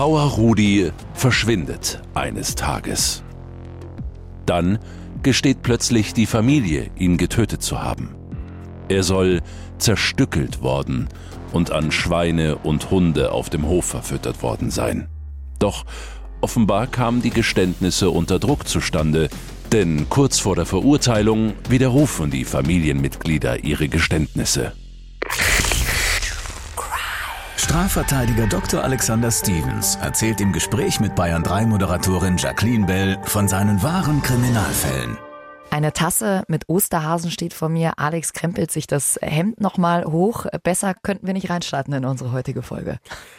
Bauer Rudi verschwindet eines Tages. Dann gesteht plötzlich die Familie, ihn getötet zu haben. Er soll zerstückelt worden und an Schweine und Hunde auf dem Hof verfüttert worden sein. Doch offenbar kamen die Geständnisse unter Druck zustande, denn kurz vor der Verurteilung widerrufen die Familienmitglieder ihre Geständnisse. Strafverteidiger Dr. Alexander Stevens erzählt im Gespräch mit Bayern 3 Moderatorin Jacqueline Bell von seinen wahren Kriminalfällen. Eine Tasse mit Osterhasen steht vor mir. Alex krempelt sich das Hemd nochmal hoch. Besser könnten wir nicht reinstarten in unsere heutige Folge.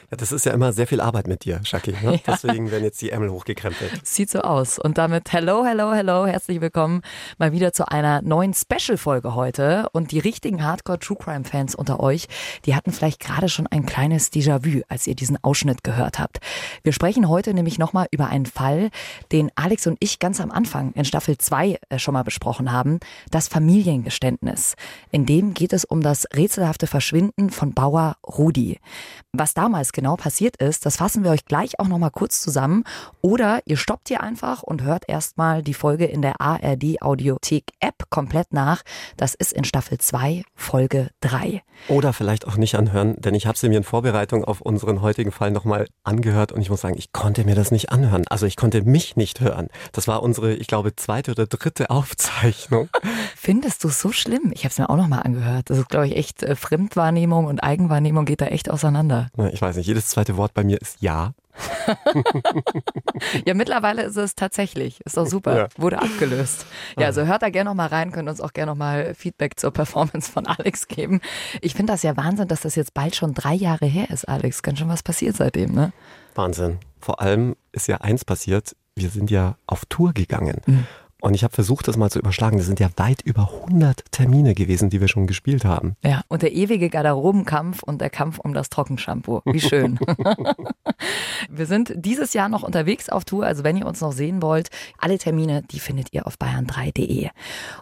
Ja, das ist ja immer sehr viel Arbeit mit dir, Shaki. Ne? Ja. Deswegen werden jetzt die Ärmel hochgekrempelt. Sieht so aus. Und damit hello, hello, hello. Herzlich willkommen mal wieder zu einer neuen Special-Folge heute. Und die richtigen Hardcore-True-Crime-Fans unter euch, die hatten vielleicht gerade schon ein kleines Déjà-vu, als ihr diesen Ausschnitt gehört habt. Wir sprechen heute nämlich nochmal über einen Fall, den Alex und ich ganz am Anfang in Staffel 2 äh, schon mal mal besprochen haben, das Familiengeständnis. In dem geht es um das rätselhafte Verschwinden von Bauer Rudi. Was damals genau passiert ist, das fassen wir euch gleich auch noch mal kurz zusammen. Oder ihr stoppt hier einfach und hört erstmal die Folge in der ARD Audiothek App komplett nach. Das ist in Staffel 2, Folge 3. Oder vielleicht auch nicht anhören, denn ich habe sie mir in Vorbereitung auf unseren heutigen Fall nochmal angehört und ich muss sagen, ich konnte mir das nicht anhören. Also ich konnte mich nicht hören. Das war unsere, ich glaube, zweite oder dritte Aufzeichnung. Findest du es so schlimm? Ich habe es mir auch nochmal angehört. Das ist, glaube ich, echt äh, Fremdwahrnehmung und Eigenwahrnehmung geht da echt auseinander. Ich weiß nicht, jedes zweite Wort bei mir ist Ja. ja, mittlerweile ist es tatsächlich. Ist doch super. Ja. Wurde abgelöst. Ja, also hört da gerne noch mal rein, könnt uns auch gerne noch mal Feedback zur Performance von Alex geben. Ich finde das ja Wahnsinn, dass das jetzt bald schon drei Jahre her ist, Alex. Ganz schön was passiert seitdem, ne? Wahnsinn. Vor allem ist ja eins passiert. Wir sind ja auf Tour gegangen. Mhm. Und ich habe versucht, das mal zu überschlagen. Das sind ja weit über 100 Termine gewesen, die wir schon gespielt haben. Ja, und der ewige Garderobenkampf und der Kampf um das Trockenshampoo. Wie schön. wir sind dieses Jahr noch unterwegs auf Tour. Also wenn ihr uns noch sehen wollt, alle Termine, die findet ihr auf bayern3.de.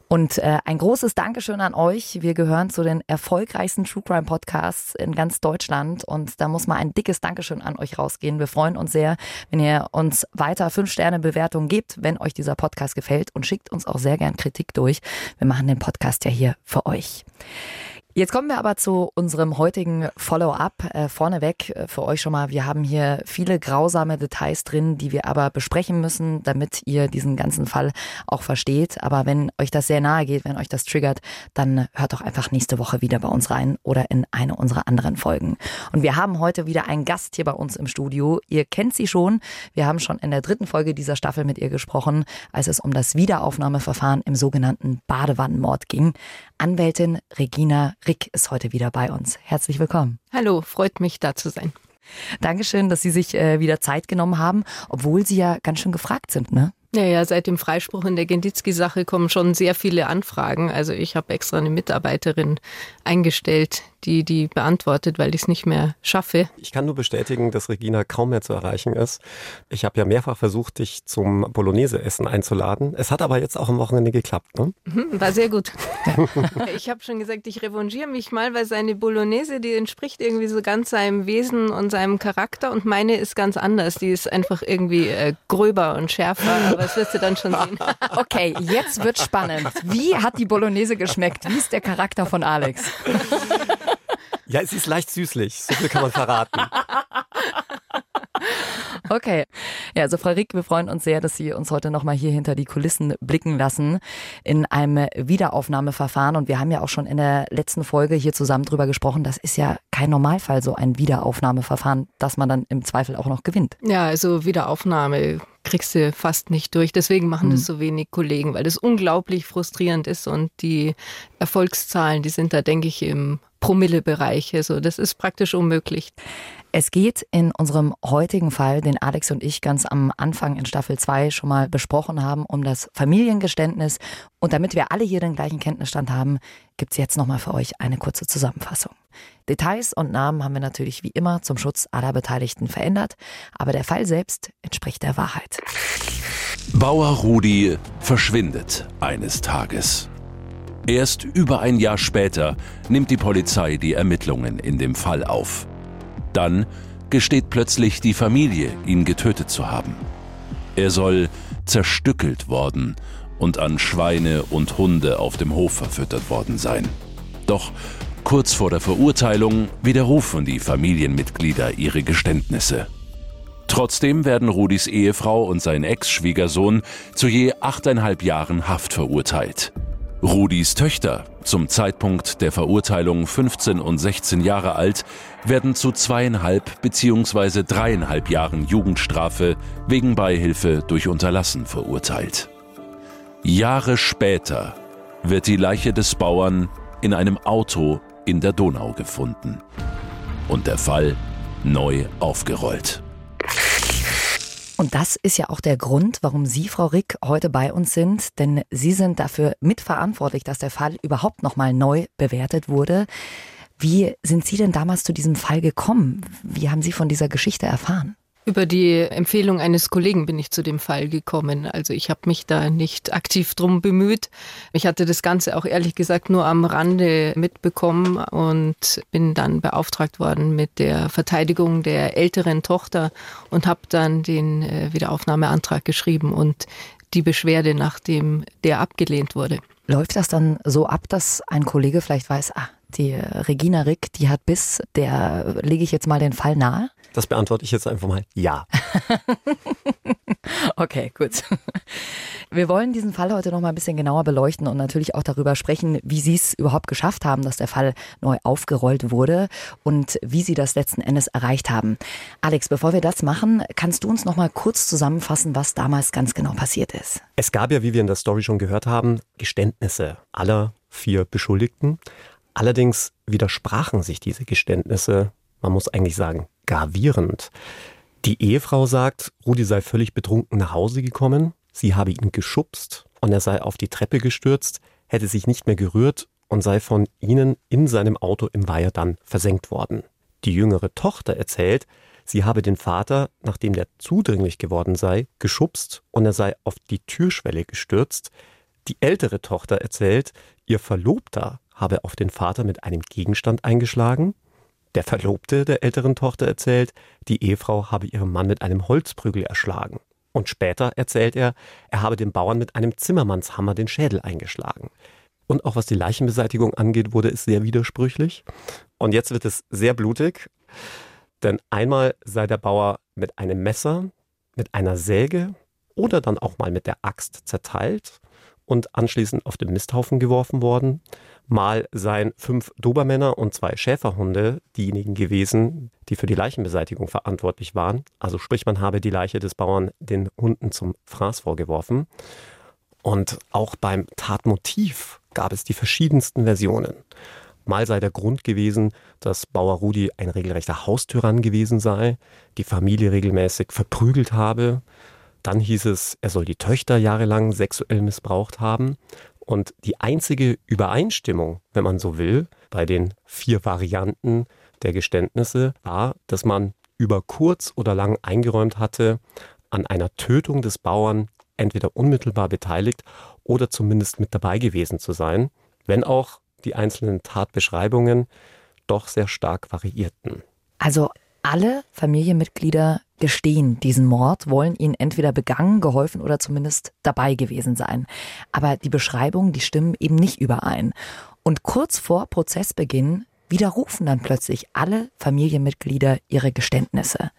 Und äh, ein großes Dankeschön an euch. Wir gehören zu den erfolgreichsten True Crime Podcasts in ganz Deutschland. Und da muss mal ein dickes Dankeschön an euch rausgehen. Wir freuen uns sehr, wenn ihr uns weiter 5-Sterne-Bewertungen gebt, wenn euch dieser Podcast gefällt und schickt uns auch sehr gern Kritik durch. Wir machen den Podcast ja hier für euch. Jetzt kommen wir aber zu unserem heutigen Follow-up. Äh, vorneweg äh, für euch schon mal, wir haben hier viele grausame Details drin, die wir aber besprechen müssen, damit ihr diesen ganzen Fall auch versteht. Aber wenn euch das sehr nahe geht, wenn euch das triggert, dann hört doch einfach nächste Woche wieder bei uns rein oder in eine unserer anderen Folgen. Und wir haben heute wieder einen Gast hier bei uns im Studio. Ihr kennt sie schon. Wir haben schon in der dritten Folge dieser Staffel mit ihr gesprochen, als es um das Wiederaufnahmeverfahren im sogenannten Badewannenmord ging. Anwältin Regina Rick ist heute wieder bei uns. Herzlich willkommen. Hallo, freut mich da zu sein. Dankeschön, dass Sie sich äh, wieder Zeit genommen haben, obwohl Sie ja ganz schön gefragt sind, ne? Ja, ja, seit dem Freispruch in der Genditzki-Sache kommen schon sehr viele Anfragen. Also ich habe extra eine Mitarbeiterin eingestellt, die die beantwortet, weil ich es nicht mehr schaffe. Ich kann nur bestätigen, dass Regina kaum mehr zu erreichen ist. Ich habe ja mehrfach versucht, dich zum Bolognese-Essen einzuladen. Es hat aber jetzt auch am Wochenende geklappt. Ne? Mhm, war sehr gut. ich habe schon gesagt, ich revanchiere mich mal, weil seine Bolognese, die entspricht irgendwie so ganz seinem Wesen und seinem Charakter und meine ist ganz anders. Die ist einfach irgendwie äh, gröber und schärfer aber das wirst du dann schon sehen. Okay, jetzt wird spannend. Wie hat die Bolognese geschmeckt? Wie ist der Charakter von Alex? Ja, es ist leicht süßlich. So viel kann man verraten. Okay. Ja, also Frau Rick, wir freuen uns sehr, dass Sie uns heute nochmal hier hinter die Kulissen blicken lassen in einem Wiederaufnahmeverfahren. Und wir haben ja auch schon in der letzten Folge hier zusammen drüber gesprochen. Das ist ja kein Normalfall, so ein Wiederaufnahmeverfahren, dass man dann im Zweifel auch noch gewinnt. Ja, also Wiederaufnahme kriegst du fast nicht durch. Deswegen machen das mhm. so wenig Kollegen, weil das unglaublich frustrierend ist und die Erfolgszahlen, die sind da, denke ich, im Promillebereich. Also das ist praktisch unmöglich. Es geht in unserem heutigen Fall, den Alex und ich ganz am Anfang in Staffel 2 schon mal besprochen haben, um das Familiengeständnis. Und damit wir alle hier den gleichen Kenntnisstand haben, gibt es jetzt nochmal für euch eine kurze Zusammenfassung. Details und Namen haben wir natürlich wie immer zum Schutz aller Beteiligten verändert, aber der Fall selbst entspricht der Wahrheit. Bauer Rudi verschwindet eines Tages. Erst über ein Jahr später nimmt die Polizei die Ermittlungen in dem Fall auf. Dann gesteht plötzlich die Familie, ihn getötet zu haben. Er soll zerstückelt worden und an Schweine und Hunde auf dem Hof verfüttert worden sein. Doch kurz vor der Verurteilung widerrufen die Familienmitglieder ihre Geständnisse. Trotzdem werden Rudis Ehefrau und sein Ex-Schwiegersohn zu je achteinhalb Jahren Haft verurteilt. Rudis Töchter, zum Zeitpunkt der Verurteilung 15 und 16 Jahre alt, werden zu zweieinhalb bzw. dreieinhalb Jahren Jugendstrafe wegen Beihilfe durch Unterlassen verurteilt. Jahre später wird die Leiche des Bauern in einem Auto in der Donau gefunden und der Fall neu aufgerollt. Und das ist ja auch der Grund, warum Sie, Frau Rick, heute bei uns sind, denn Sie sind dafür mitverantwortlich, dass der Fall überhaupt nochmal neu bewertet wurde. Wie sind Sie denn damals zu diesem Fall gekommen? Wie haben Sie von dieser Geschichte erfahren? Über die Empfehlung eines Kollegen bin ich zu dem Fall gekommen. Also ich habe mich da nicht aktiv drum bemüht. Ich hatte das Ganze auch ehrlich gesagt nur am Rande mitbekommen und bin dann beauftragt worden mit der Verteidigung der älteren Tochter und habe dann den äh, Wiederaufnahmeantrag geschrieben und die Beschwerde, nachdem der abgelehnt wurde. Läuft das dann so ab, dass ein Kollege vielleicht weiß, ah, die Regina Rick, die hat Biss, der lege ich jetzt mal den Fall nahe? Das beantworte ich jetzt einfach mal ja. okay, gut. Wir wollen diesen Fall heute noch mal ein bisschen genauer beleuchten und natürlich auch darüber sprechen, wie Sie es überhaupt geschafft haben, dass der Fall neu aufgerollt wurde und wie Sie das letzten Endes erreicht haben. Alex, bevor wir das machen, kannst du uns noch mal kurz zusammenfassen, was damals ganz genau passiert ist? Es gab ja, wie wir in der Story schon gehört haben, Geständnisse aller vier Beschuldigten. Allerdings widersprachen sich diese Geständnisse, man muss eigentlich sagen, gravierend. Die Ehefrau sagt, Rudi sei völlig betrunken nach Hause gekommen, sie habe ihn geschubst und er sei auf die Treppe gestürzt, hätte sich nicht mehr gerührt und sei von ihnen in seinem Auto im Weiher dann versenkt worden. Die jüngere Tochter erzählt, sie habe den Vater, nachdem der zudringlich geworden sei, geschubst und er sei auf die Türschwelle gestürzt. Die ältere Tochter erzählt, ihr Verlobter habe auf den Vater mit einem Gegenstand eingeschlagen der Verlobte der älteren Tochter erzählt, die Ehefrau habe ihren Mann mit einem Holzprügel erschlagen. Und später erzählt er, er habe dem Bauern mit einem Zimmermannshammer den Schädel eingeschlagen. Und auch was die Leichenbeseitigung angeht, wurde es sehr widersprüchlich. Und jetzt wird es sehr blutig, denn einmal sei der Bauer mit einem Messer, mit einer Säge oder dann auch mal mit der Axt zerteilt und anschließend auf den Misthaufen geworfen worden. Mal seien fünf Dobermänner und zwei Schäferhunde diejenigen gewesen, die für die Leichenbeseitigung verantwortlich waren. Also sprich, man habe die Leiche des Bauern den Hunden zum Fraß vorgeworfen. Und auch beim Tatmotiv gab es die verschiedensten Versionen. Mal sei der Grund gewesen, dass Bauer Rudi ein regelrechter Haustyrann gewesen sei, die Familie regelmäßig verprügelt habe. Dann hieß es, er soll die Töchter jahrelang sexuell missbraucht haben. Und die einzige Übereinstimmung, wenn man so will, bei den vier Varianten der Geständnisse war, dass man über kurz oder lang eingeräumt hatte, an einer Tötung des Bauern entweder unmittelbar beteiligt oder zumindest mit dabei gewesen zu sein, wenn auch die einzelnen Tatbeschreibungen doch sehr stark variierten. Also alle Familienmitglieder gestehen diesen Mord, wollen ihn entweder begangen, geholfen oder zumindest dabei gewesen sein. Aber die Beschreibungen, die stimmen eben nicht überein. Und kurz vor Prozessbeginn widerrufen dann plötzlich alle Familienmitglieder ihre Geständnisse.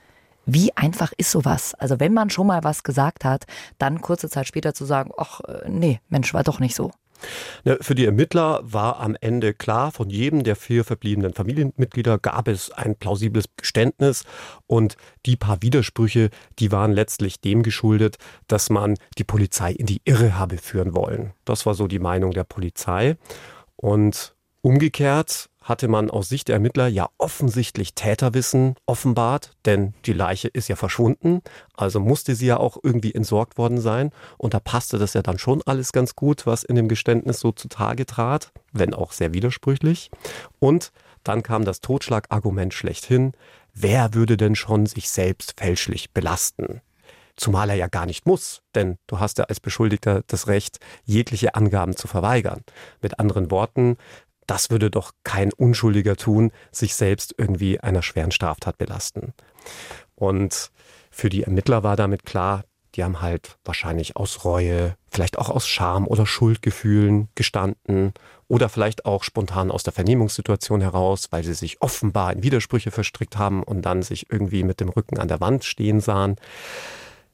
Wie einfach ist sowas? Also wenn man schon mal was gesagt hat, dann kurze Zeit später zu sagen, ach äh, nee, Mensch, war doch nicht so. Ne, für die Ermittler war am Ende klar, von jedem der vier verbliebenen Familienmitglieder gab es ein plausibles Geständnis und die paar Widersprüche, die waren letztlich dem geschuldet, dass man die Polizei in die Irre habe führen wollen. Das war so die Meinung der Polizei. Und umgekehrt hatte man aus Sicht der Ermittler ja offensichtlich Täterwissen offenbart, denn die Leiche ist ja verschwunden, also musste sie ja auch irgendwie entsorgt worden sein. Und da passte das ja dann schon alles ganz gut, was in dem Geständnis so zutage trat, wenn auch sehr widersprüchlich. Und dann kam das Totschlagargument schlechthin, wer würde denn schon sich selbst fälschlich belasten? Zumal er ja gar nicht muss, denn du hast ja als Beschuldigter das Recht, jegliche Angaben zu verweigern. Mit anderen Worten, das würde doch kein Unschuldiger tun, sich selbst irgendwie einer schweren Straftat belasten. Und für die Ermittler war damit klar, die haben halt wahrscheinlich aus Reue, vielleicht auch aus Scham oder Schuldgefühlen gestanden oder vielleicht auch spontan aus der Vernehmungssituation heraus, weil sie sich offenbar in Widersprüche verstrickt haben und dann sich irgendwie mit dem Rücken an der Wand stehen sahen.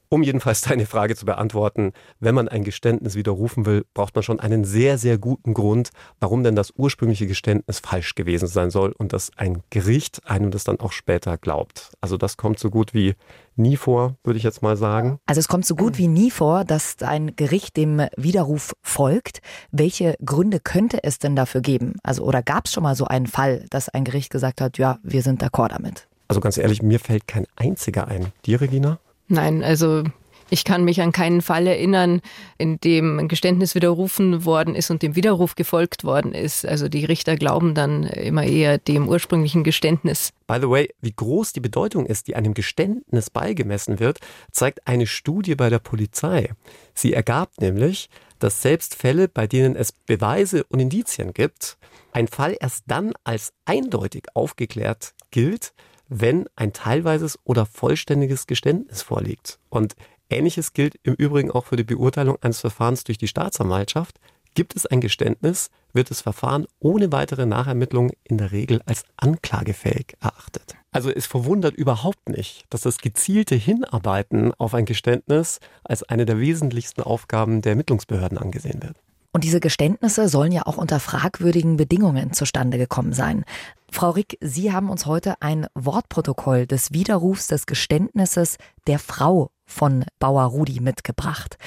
Um jedenfalls deine Frage zu beantworten, wenn man ein Geständnis widerrufen will, braucht man schon einen sehr, sehr guten Grund, warum denn das ursprüngliche Geständnis falsch gewesen sein soll und dass ein Gericht einem das dann auch später glaubt. Also das kommt so gut wie nie vor, würde ich jetzt mal sagen. Also es kommt so gut wie nie vor, dass ein Gericht dem Widerruf folgt. Welche Gründe könnte es denn dafür geben? Also oder gab es schon mal so einen Fall, dass ein Gericht gesagt hat, ja, wir sind d'accord damit? Also ganz ehrlich, mir fällt kein einziger ein. Dir, Regina? Nein, also ich kann mich an keinen Fall erinnern, in dem ein Geständnis widerrufen worden ist und dem Widerruf gefolgt worden ist. Also die Richter glauben dann immer eher dem ursprünglichen Geständnis. By the way, wie groß die Bedeutung ist, die einem Geständnis beigemessen wird, zeigt eine Studie bei der Polizei. Sie ergab nämlich, dass selbst Fälle, bei denen es Beweise und Indizien gibt, ein Fall erst dann als eindeutig aufgeklärt gilt, wenn ein teilweises oder vollständiges Geständnis vorliegt. Und ähnliches gilt im Übrigen auch für die Beurteilung eines Verfahrens durch die Staatsanwaltschaft. Gibt es ein Geständnis, wird das Verfahren ohne weitere Nachermittlung in der Regel als anklagefähig erachtet. Also es verwundert überhaupt nicht, dass das gezielte Hinarbeiten auf ein Geständnis als eine der wesentlichsten Aufgaben der Ermittlungsbehörden angesehen wird. Und diese Geständnisse sollen ja auch unter fragwürdigen Bedingungen zustande gekommen sein. Frau Rick, Sie haben uns heute ein Wortprotokoll des Widerrufs des Geständnisses der Frau von Bauer Rudi mitgebracht.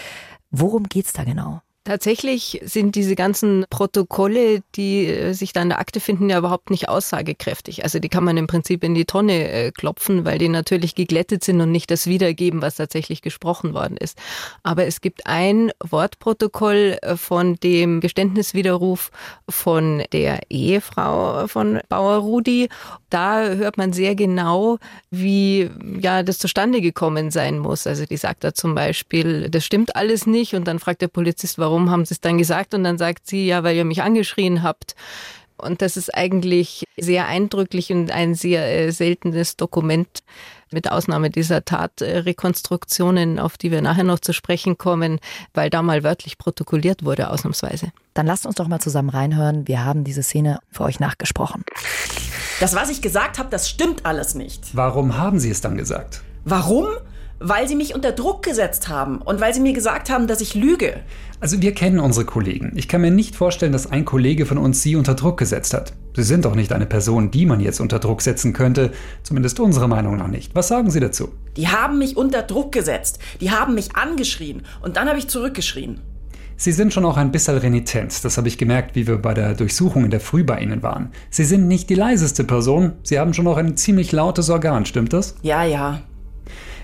Worum geht's da genau? Tatsächlich sind diese ganzen Protokolle, die äh, sich da in der Akte finden, ja überhaupt nicht aussagekräftig. Also die kann man im Prinzip in die Tonne äh, klopfen, weil die natürlich geglättet sind und nicht das wiedergeben, was tatsächlich gesprochen worden ist. Aber es gibt ein Wortprotokoll äh, von dem Geständniswiderruf von der Ehefrau von Bauer Rudi. Da hört man sehr genau, wie ja das zustande gekommen sein muss. Also die sagt da zum Beispiel, das stimmt alles nicht und dann fragt der Polizist, warum warum haben Sie es dann gesagt? Und dann sagt sie, ja, weil ihr mich angeschrien habt. Und das ist eigentlich sehr eindrücklich und ein sehr äh, seltenes Dokument, mit Ausnahme dieser Tatrekonstruktionen, auf die wir nachher noch zu sprechen kommen, weil da mal wörtlich protokolliert wurde, ausnahmsweise. Dann lasst uns doch mal zusammen reinhören. Wir haben diese Szene für euch nachgesprochen. Das, was ich gesagt habe, das stimmt alles nicht. Warum haben Sie es dann gesagt? Warum? Weil Sie mich unter Druck gesetzt haben und weil Sie mir gesagt haben, dass ich lüge. Also wir kennen unsere Kollegen. Ich kann mir nicht vorstellen, dass ein Kollege von uns Sie unter Druck gesetzt hat. Sie sind doch nicht eine Person, die man jetzt unter Druck setzen könnte. Zumindest unserer Meinung nach nicht. Was sagen Sie dazu? Die haben mich unter Druck gesetzt. Die haben mich angeschrien. Und dann habe ich zurückgeschrien. Sie sind schon auch ein bisschen renitent. Das habe ich gemerkt, wie wir bei der Durchsuchung in der Früh bei Ihnen waren. Sie sind nicht die leiseste Person. Sie haben schon auch ein ziemlich lautes Organ, stimmt das? Ja, ja.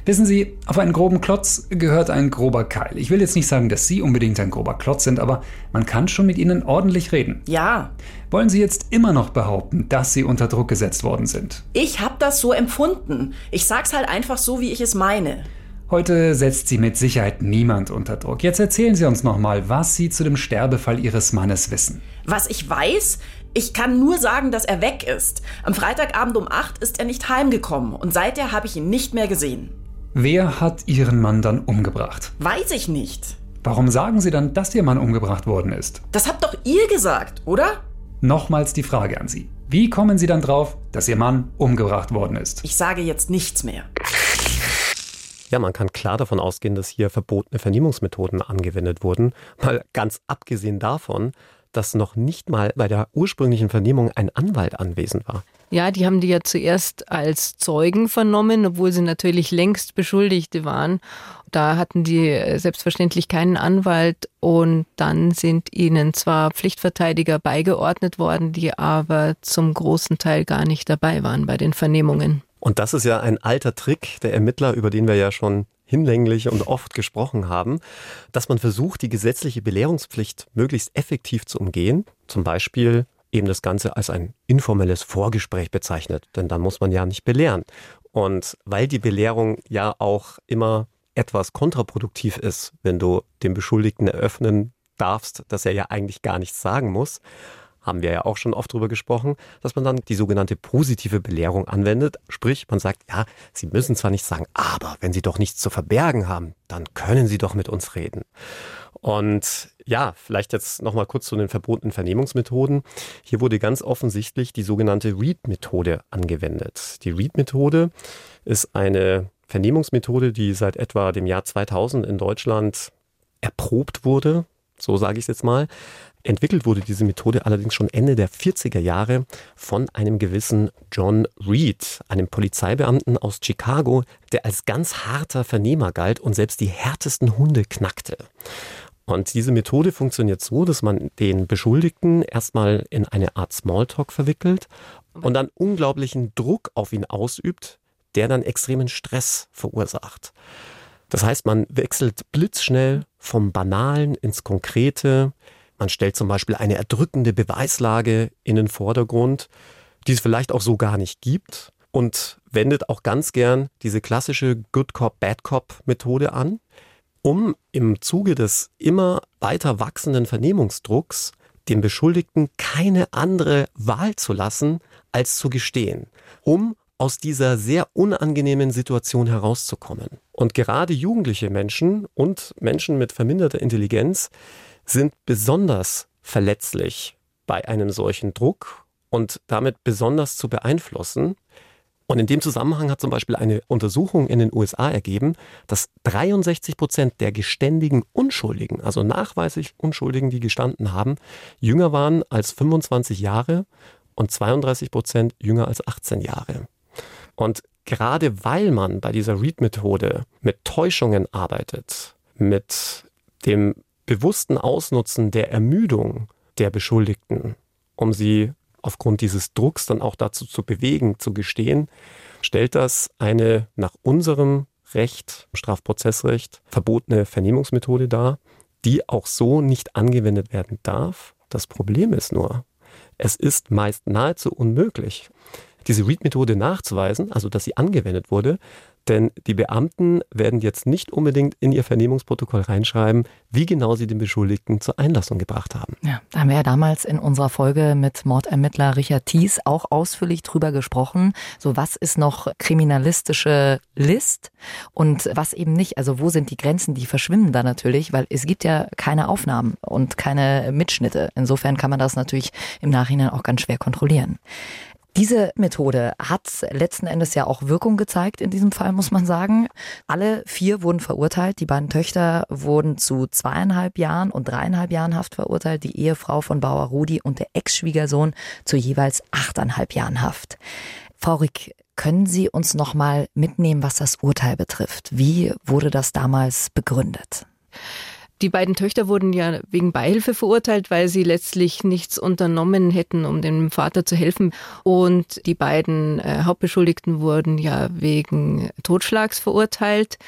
Wissen Sie, auf einen groben Klotz gehört ein grober Keil. Ich will jetzt nicht sagen, dass Sie unbedingt ein grober Klotz sind, aber man kann schon mit Ihnen ordentlich reden. Ja. Wollen Sie jetzt immer noch behaupten, dass Sie unter Druck gesetzt worden sind? Ich habe das so empfunden. Ich sag's halt einfach so, wie ich es meine. Heute setzt Sie mit Sicherheit niemand unter Druck. Jetzt erzählen Sie uns nochmal, was Sie zu dem Sterbefall Ihres Mannes wissen. Was ich weiß? Ich kann nur sagen, dass er weg ist. Am Freitagabend um 8 ist er nicht heimgekommen und seither habe ich ihn nicht mehr gesehen. Wer hat Ihren Mann dann umgebracht? Weiß ich nicht. Warum sagen Sie dann, dass Ihr Mann umgebracht worden ist? Das habt doch ihr gesagt, oder? Nochmals die Frage an Sie. Wie kommen Sie dann drauf, dass Ihr Mann umgebracht worden ist? Ich sage jetzt nichts mehr. Ja, man kann klar davon ausgehen, dass hier verbotene Vernehmungsmethoden angewendet wurden. Mal ganz abgesehen davon, dass noch nicht mal bei der ursprünglichen Vernehmung ein Anwalt anwesend war. Ja, die haben die ja zuerst als Zeugen vernommen, obwohl sie natürlich längst Beschuldigte waren. Da hatten die äh, selbstverständlich keinen Anwalt und dann sind ihnen zwar Pflichtverteidiger beigeordnet worden, die aber zum großen Teil gar nicht dabei waren bei den Vernehmungen. Und das ist ja ein alter Trick der Ermittler, über den wir ja schon hinlänglich und oft gesprochen haben, dass man versucht, die gesetzliche Belehrungspflicht möglichst effektiv zu umgehen. Zum Beispiel eben das Ganze als ein informelles Vorgespräch bezeichnet, denn dann muss man ja nicht belehren. Und weil die Belehrung ja auch immer etwas kontraproduktiv ist, wenn du dem Beschuldigten eröffnen darfst, dass er ja eigentlich gar nichts sagen muss, haben wir ja auch schon oft drüber gesprochen, dass man dann die sogenannte positive Belehrung anwendet. Sprich, man sagt, ja, Sie müssen zwar nicht sagen, aber wenn Sie doch nichts zu verbergen haben, dann können Sie doch mit uns reden. Und ja, vielleicht jetzt nochmal kurz zu den verbotenen Vernehmungsmethoden. Hier wurde ganz offensichtlich die sogenannte Read-Methode angewendet. Die Read-Methode ist eine Vernehmungsmethode, die seit etwa dem Jahr 2000 in Deutschland erprobt wurde, so sage ich es jetzt mal. Entwickelt wurde diese Methode allerdings schon Ende der 40er Jahre von einem gewissen John Reed, einem Polizeibeamten aus Chicago, der als ganz harter Vernehmer galt und selbst die härtesten Hunde knackte. Und diese Methode funktioniert so, dass man den Beschuldigten erstmal in eine Art Smalltalk verwickelt und dann unglaublichen Druck auf ihn ausübt, der dann extremen Stress verursacht. Das heißt, man wechselt blitzschnell vom Banalen ins Konkrete. Man stellt zum Beispiel eine erdrückende Beweislage in den Vordergrund, die es vielleicht auch so gar nicht gibt und wendet auch ganz gern diese klassische Good Cop, Bad Cop Methode an um im Zuge des immer weiter wachsenden Vernehmungsdrucks dem Beschuldigten keine andere Wahl zu lassen, als zu gestehen, um aus dieser sehr unangenehmen Situation herauszukommen. Und gerade jugendliche Menschen und Menschen mit verminderter Intelligenz sind besonders verletzlich bei einem solchen Druck und damit besonders zu beeinflussen, und in dem Zusammenhang hat zum Beispiel eine Untersuchung in den USA ergeben, dass 63 Prozent der geständigen Unschuldigen, also nachweislich Unschuldigen, die gestanden haben, jünger waren als 25 Jahre und 32 Prozent jünger als 18 Jahre. Und gerade weil man bei dieser Read-Methode mit Täuschungen arbeitet, mit dem bewussten Ausnutzen der Ermüdung der Beschuldigten, um sie aufgrund dieses Drucks dann auch dazu zu bewegen, zu gestehen, stellt das eine nach unserem Recht, Strafprozessrecht, verbotene Vernehmungsmethode dar, die auch so nicht angewendet werden darf. Das Problem ist nur, es ist meist nahezu unmöglich, diese Read-Methode nachzuweisen, also dass sie angewendet wurde, denn die Beamten werden jetzt nicht unbedingt in ihr Vernehmungsprotokoll reinschreiben, wie genau sie den Beschuldigten zur Einlassung gebracht haben. Ja, da haben wir ja damals in unserer Folge mit Mordermittler Richard Thies auch ausführlich drüber gesprochen. So, was ist noch kriminalistische List und was eben nicht? Also, wo sind die Grenzen? Die verschwimmen da natürlich, weil es gibt ja keine Aufnahmen und keine Mitschnitte. Insofern kann man das natürlich im Nachhinein auch ganz schwer kontrollieren. Diese Methode hat letzten Endes ja auch Wirkung gezeigt in diesem Fall, muss man sagen. Alle vier wurden verurteilt. Die beiden Töchter wurden zu zweieinhalb Jahren und dreieinhalb Jahren Haft verurteilt. Die Ehefrau von Bauer Rudi und der Ex-Schwiegersohn zu jeweils achteinhalb Jahren Haft. Frau Rick, können Sie uns noch mal mitnehmen, was das Urteil betrifft? Wie wurde das damals begründet? Die beiden Töchter wurden ja wegen Beihilfe verurteilt, weil sie letztlich nichts unternommen hätten, um dem Vater zu helfen. Und die beiden äh, Hauptbeschuldigten wurden ja wegen Totschlags verurteilt.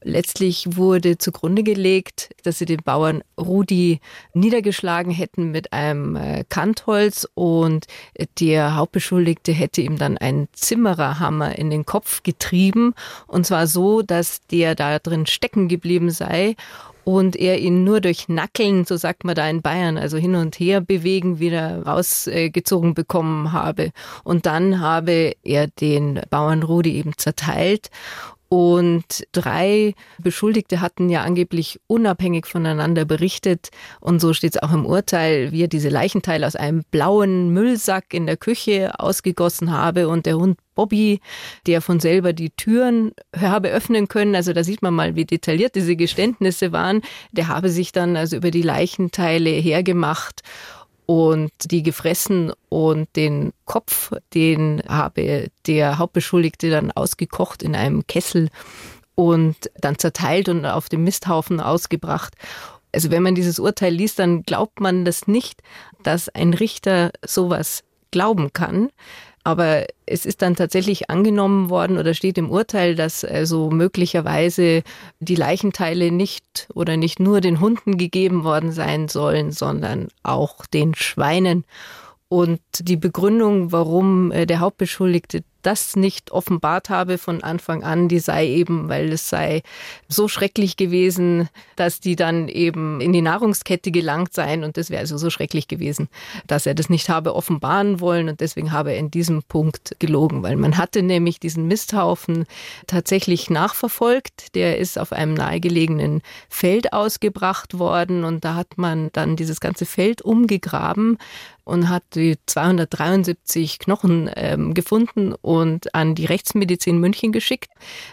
Letztlich wurde zugrunde gelegt, dass sie den Bauern Rudi niedergeschlagen hätten mit einem äh, Kantholz und der Hauptbeschuldigte hätte ihm dann einen Zimmererhammer in den Kopf getrieben und zwar so, dass der da drin stecken geblieben sei und er ihn nur durch Nackeln, so sagt man da in Bayern, also hin und her bewegen, wieder rausgezogen bekommen habe. Und dann habe er den Bauern Rudi eben zerteilt und drei Beschuldigte hatten ja angeblich unabhängig voneinander berichtet. Und so steht es auch im Urteil, wie er diese Leichenteile aus einem blauen Müllsack in der Küche ausgegossen habe und der Hund Bobby, der von selber die Türen habe öffnen können. Also da sieht man mal, wie detailliert diese Geständnisse waren. Der habe sich dann also über die Leichenteile hergemacht und die gefressen und den Kopf, den habe der Hauptbeschuldigte dann ausgekocht in einem Kessel und dann zerteilt und auf dem Misthaufen ausgebracht. Also wenn man dieses Urteil liest, dann glaubt man das nicht, dass ein Richter sowas glauben kann. Aber es ist dann tatsächlich angenommen worden oder steht im Urteil, dass also möglicherweise die Leichenteile nicht oder nicht nur den Hunden gegeben worden sein sollen, sondern auch den Schweinen. Und die Begründung, warum äh, der Hauptbeschuldigte das nicht offenbart habe von Anfang an, die sei eben, weil es sei so schrecklich gewesen, dass die dann eben in die Nahrungskette gelangt seien und das wäre also so schrecklich gewesen, dass er das nicht habe offenbaren wollen und deswegen habe er in diesem Punkt gelogen, weil man hatte nämlich diesen Misthaufen tatsächlich nachverfolgt, der ist auf einem nahegelegenen Feld ausgebracht worden und da hat man dann dieses ganze Feld umgegraben und hat die 273 Knochen ähm, gefunden und an die Rechtsmedizin München geschickt.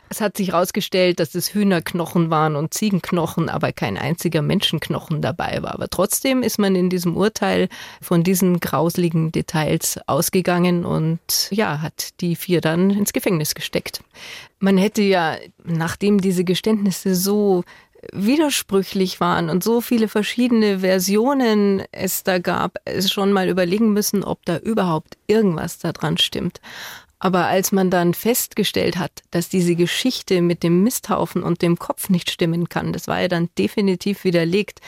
Es hat sich herausgestellt, dass es Hühnerknochen waren und Ziegenknochen, aber kein einziger Menschenknochen dabei war. Aber trotzdem ist man in diesem Urteil von diesen grausligen Details ausgegangen und ja, hat die vier dann ins Gefängnis gesteckt. Man hätte ja, nachdem diese Geständnisse so widersprüchlich waren und so viele verschiedene Versionen es da gab, es schon mal überlegen müssen, ob da überhaupt irgendwas daran stimmt. Aber als man dann festgestellt hat, dass diese Geschichte mit dem Misthaufen und dem Kopf nicht stimmen kann, das war ja dann definitiv widerlegt,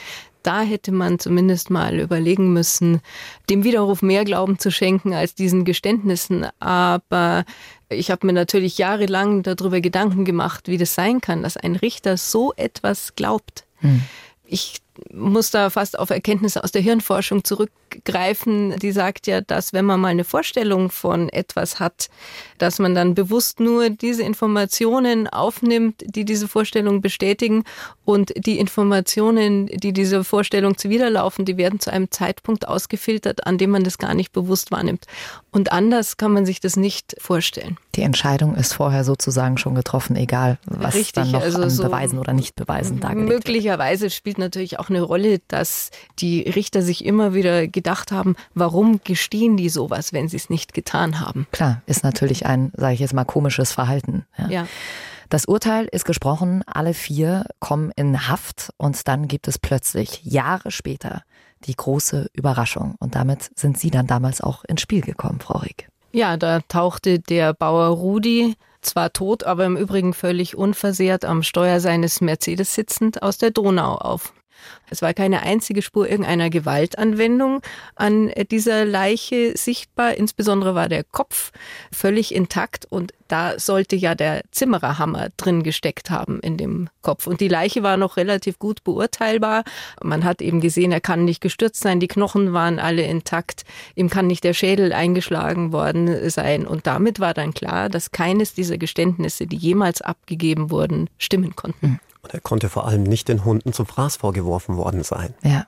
da hätte man zumindest mal überlegen müssen, dem Widerruf mehr Glauben zu schenken als diesen Geständnissen. Aber ich habe mir natürlich jahrelang darüber Gedanken gemacht, wie das sein kann, dass ein Richter so etwas glaubt. Hm. Ich muss da fast auf Erkenntnisse aus der Hirnforschung zurückgreifen. Die sagt ja, dass wenn man mal eine Vorstellung von etwas hat, dass man dann bewusst nur diese Informationen aufnimmt, die diese Vorstellung bestätigen und die Informationen, die diese Vorstellung zuwiderlaufen, die werden zu einem Zeitpunkt ausgefiltert, an dem man das gar nicht bewusst wahrnimmt. Und anders kann man sich das nicht vorstellen. Die Entscheidung ist vorher sozusagen schon getroffen, egal was Richtig, dann noch also an so Beweisen oder Nichtbeweisen dargelegt. Möglicherweise spielt natürlich auch eine Rolle, dass die Richter sich immer wieder gedacht haben, warum gestehen die sowas, wenn sie es nicht getan haben? Klar, ist natürlich ein, sage ich jetzt mal, komisches Verhalten. Ja. ja. Das Urteil ist gesprochen, alle vier kommen in Haft und dann gibt es plötzlich Jahre später die große Überraschung. Und damit sind Sie dann damals auch ins Spiel gekommen, Frau Rick. Ja, da tauchte der Bauer Rudi, zwar tot, aber im Übrigen völlig unversehrt am Steuer seines Mercedes sitzend, aus der Donau auf. Es war keine einzige Spur irgendeiner Gewaltanwendung an dieser Leiche sichtbar. Insbesondere war der Kopf völlig intakt und da sollte ja der Zimmererhammer drin gesteckt haben in dem Kopf. Und die Leiche war noch relativ gut beurteilbar. Man hat eben gesehen, er kann nicht gestürzt sein, die Knochen waren alle intakt, ihm kann nicht der Schädel eingeschlagen worden sein. Und damit war dann klar, dass keines dieser Geständnisse, die jemals abgegeben wurden, stimmen konnten. Und er konnte vor allem nicht den Hunden zum Fraß vorgeworfen worden sein. Ja.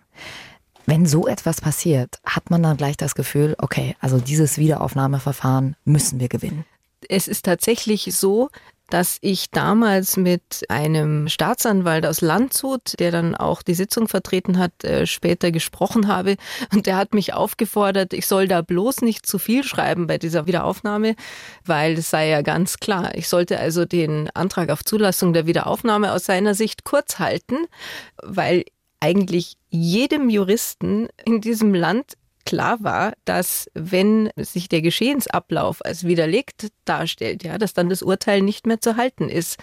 Wenn so etwas passiert, hat man dann gleich das Gefühl, okay, also dieses Wiederaufnahmeverfahren müssen wir gewinnen. Es ist tatsächlich so, dass ich damals mit einem Staatsanwalt aus Landshut, der dann auch die Sitzung vertreten hat, äh, später gesprochen habe. Und der hat mich aufgefordert, ich soll da bloß nicht zu viel schreiben bei dieser Wiederaufnahme, weil es sei ja ganz klar. Ich sollte also den Antrag auf Zulassung der Wiederaufnahme aus seiner Sicht kurz halten, weil eigentlich jedem Juristen in diesem Land klar war, dass wenn sich der Geschehensablauf als widerlegt darstellt, ja, dass dann das Urteil nicht mehr zu halten ist.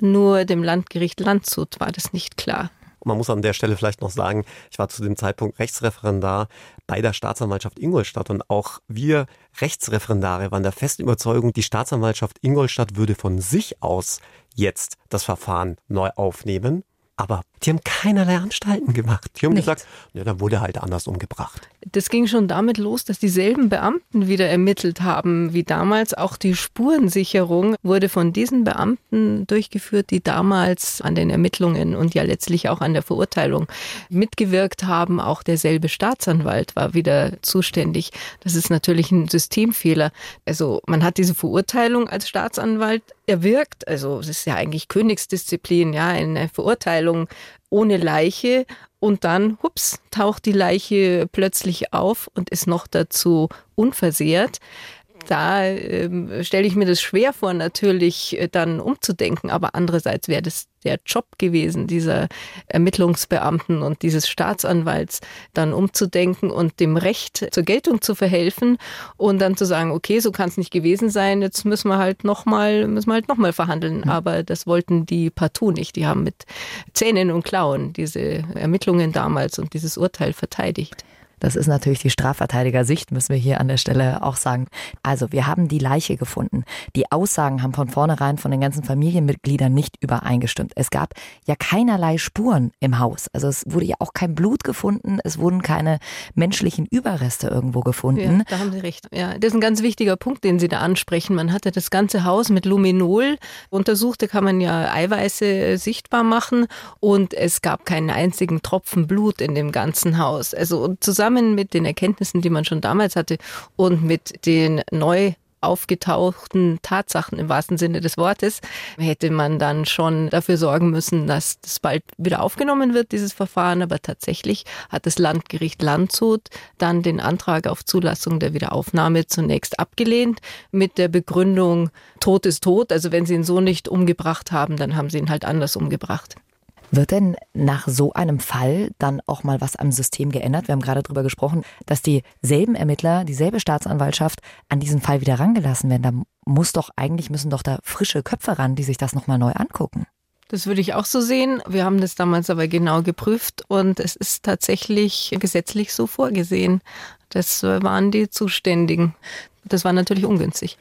Nur dem Landgericht Landshut war das nicht klar. man muss an der Stelle vielleicht noch sagen, ich war zu dem Zeitpunkt Rechtsreferendar bei der Staatsanwaltschaft Ingolstadt und auch wir Rechtsreferendare waren der festen Überzeugung, die Staatsanwaltschaft Ingolstadt würde von sich aus jetzt das Verfahren neu aufnehmen. Aber die haben keinerlei Anstalten gemacht. Die haben Nicht. gesagt, ja, dann wurde er halt anders umgebracht. Das ging schon damit los, dass dieselben Beamten wieder ermittelt haben wie damals. Auch die Spurensicherung wurde von diesen Beamten durchgeführt, die damals an den Ermittlungen und ja letztlich auch an der Verurteilung mitgewirkt haben. Auch derselbe Staatsanwalt war wieder zuständig. Das ist natürlich ein Systemfehler. Also man hat diese Verurteilung als Staatsanwalt erwirkt. Also es ist ja eigentlich Königsdisziplin, ja, eine Verurteilung ohne Leiche und dann, hups, taucht die Leiche plötzlich auf und ist noch dazu unversehrt da ähm, stelle ich mir das schwer vor, natürlich äh, dann umzudenken. Aber andererseits wäre das der Job gewesen, dieser Ermittlungsbeamten und dieses Staatsanwalts, dann umzudenken und dem Recht zur Geltung zu verhelfen und dann zu sagen, okay, so kann es nicht gewesen sein, jetzt müssen wir halt nochmal, müssen wir halt nochmal verhandeln. Mhm. Aber das wollten die partout nicht. Die haben mit Zähnen und Klauen diese Ermittlungen damals und dieses Urteil verteidigt. Das ist natürlich die Strafverteidiger-Sicht, müssen wir hier an der Stelle auch sagen. Also, wir haben die Leiche gefunden. Die Aussagen haben von vornherein von den ganzen Familienmitgliedern nicht übereingestimmt. Es gab ja keinerlei Spuren im Haus. Also es wurde ja auch kein Blut gefunden, es wurden keine menschlichen Überreste irgendwo gefunden. Ja, da haben Sie recht. Ja, das ist ein ganz wichtiger Punkt, den Sie da ansprechen. Man hatte das ganze Haus mit Luminol untersucht, da kann man ja Eiweiße sichtbar machen und es gab keinen einzigen Tropfen Blut in dem ganzen Haus. Also zusammen zusammen mit den Erkenntnissen, die man schon damals hatte und mit den neu aufgetauchten Tatsachen im wahrsten Sinne des Wortes, hätte man dann schon dafür sorgen müssen, dass das bald wieder aufgenommen wird, dieses Verfahren. Aber tatsächlich hat das Landgericht Landshut dann den Antrag auf Zulassung der Wiederaufnahme zunächst abgelehnt mit der Begründung, Tod ist tot. Also wenn sie ihn so nicht umgebracht haben, dann haben sie ihn halt anders umgebracht. Wird denn nach so einem Fall dann auch mal was am System geändert? Wir haben gerade darüber gesprochen, dass dieselben Ermittler, dieselbe Staatsanwaltschaft an diesen Fall wieder rangelassen werden. Da muss doch eigentlich müssen doch da frische Köpfe ran, die sich das nochmal neu angucken. Das würde ich auch so sehen. Wir haben das damals aber genau geprüft und es ist tatsächlich gesetzlich so vorgesehen. Das waren die Zuständigen. Das war natürlich ungünstig.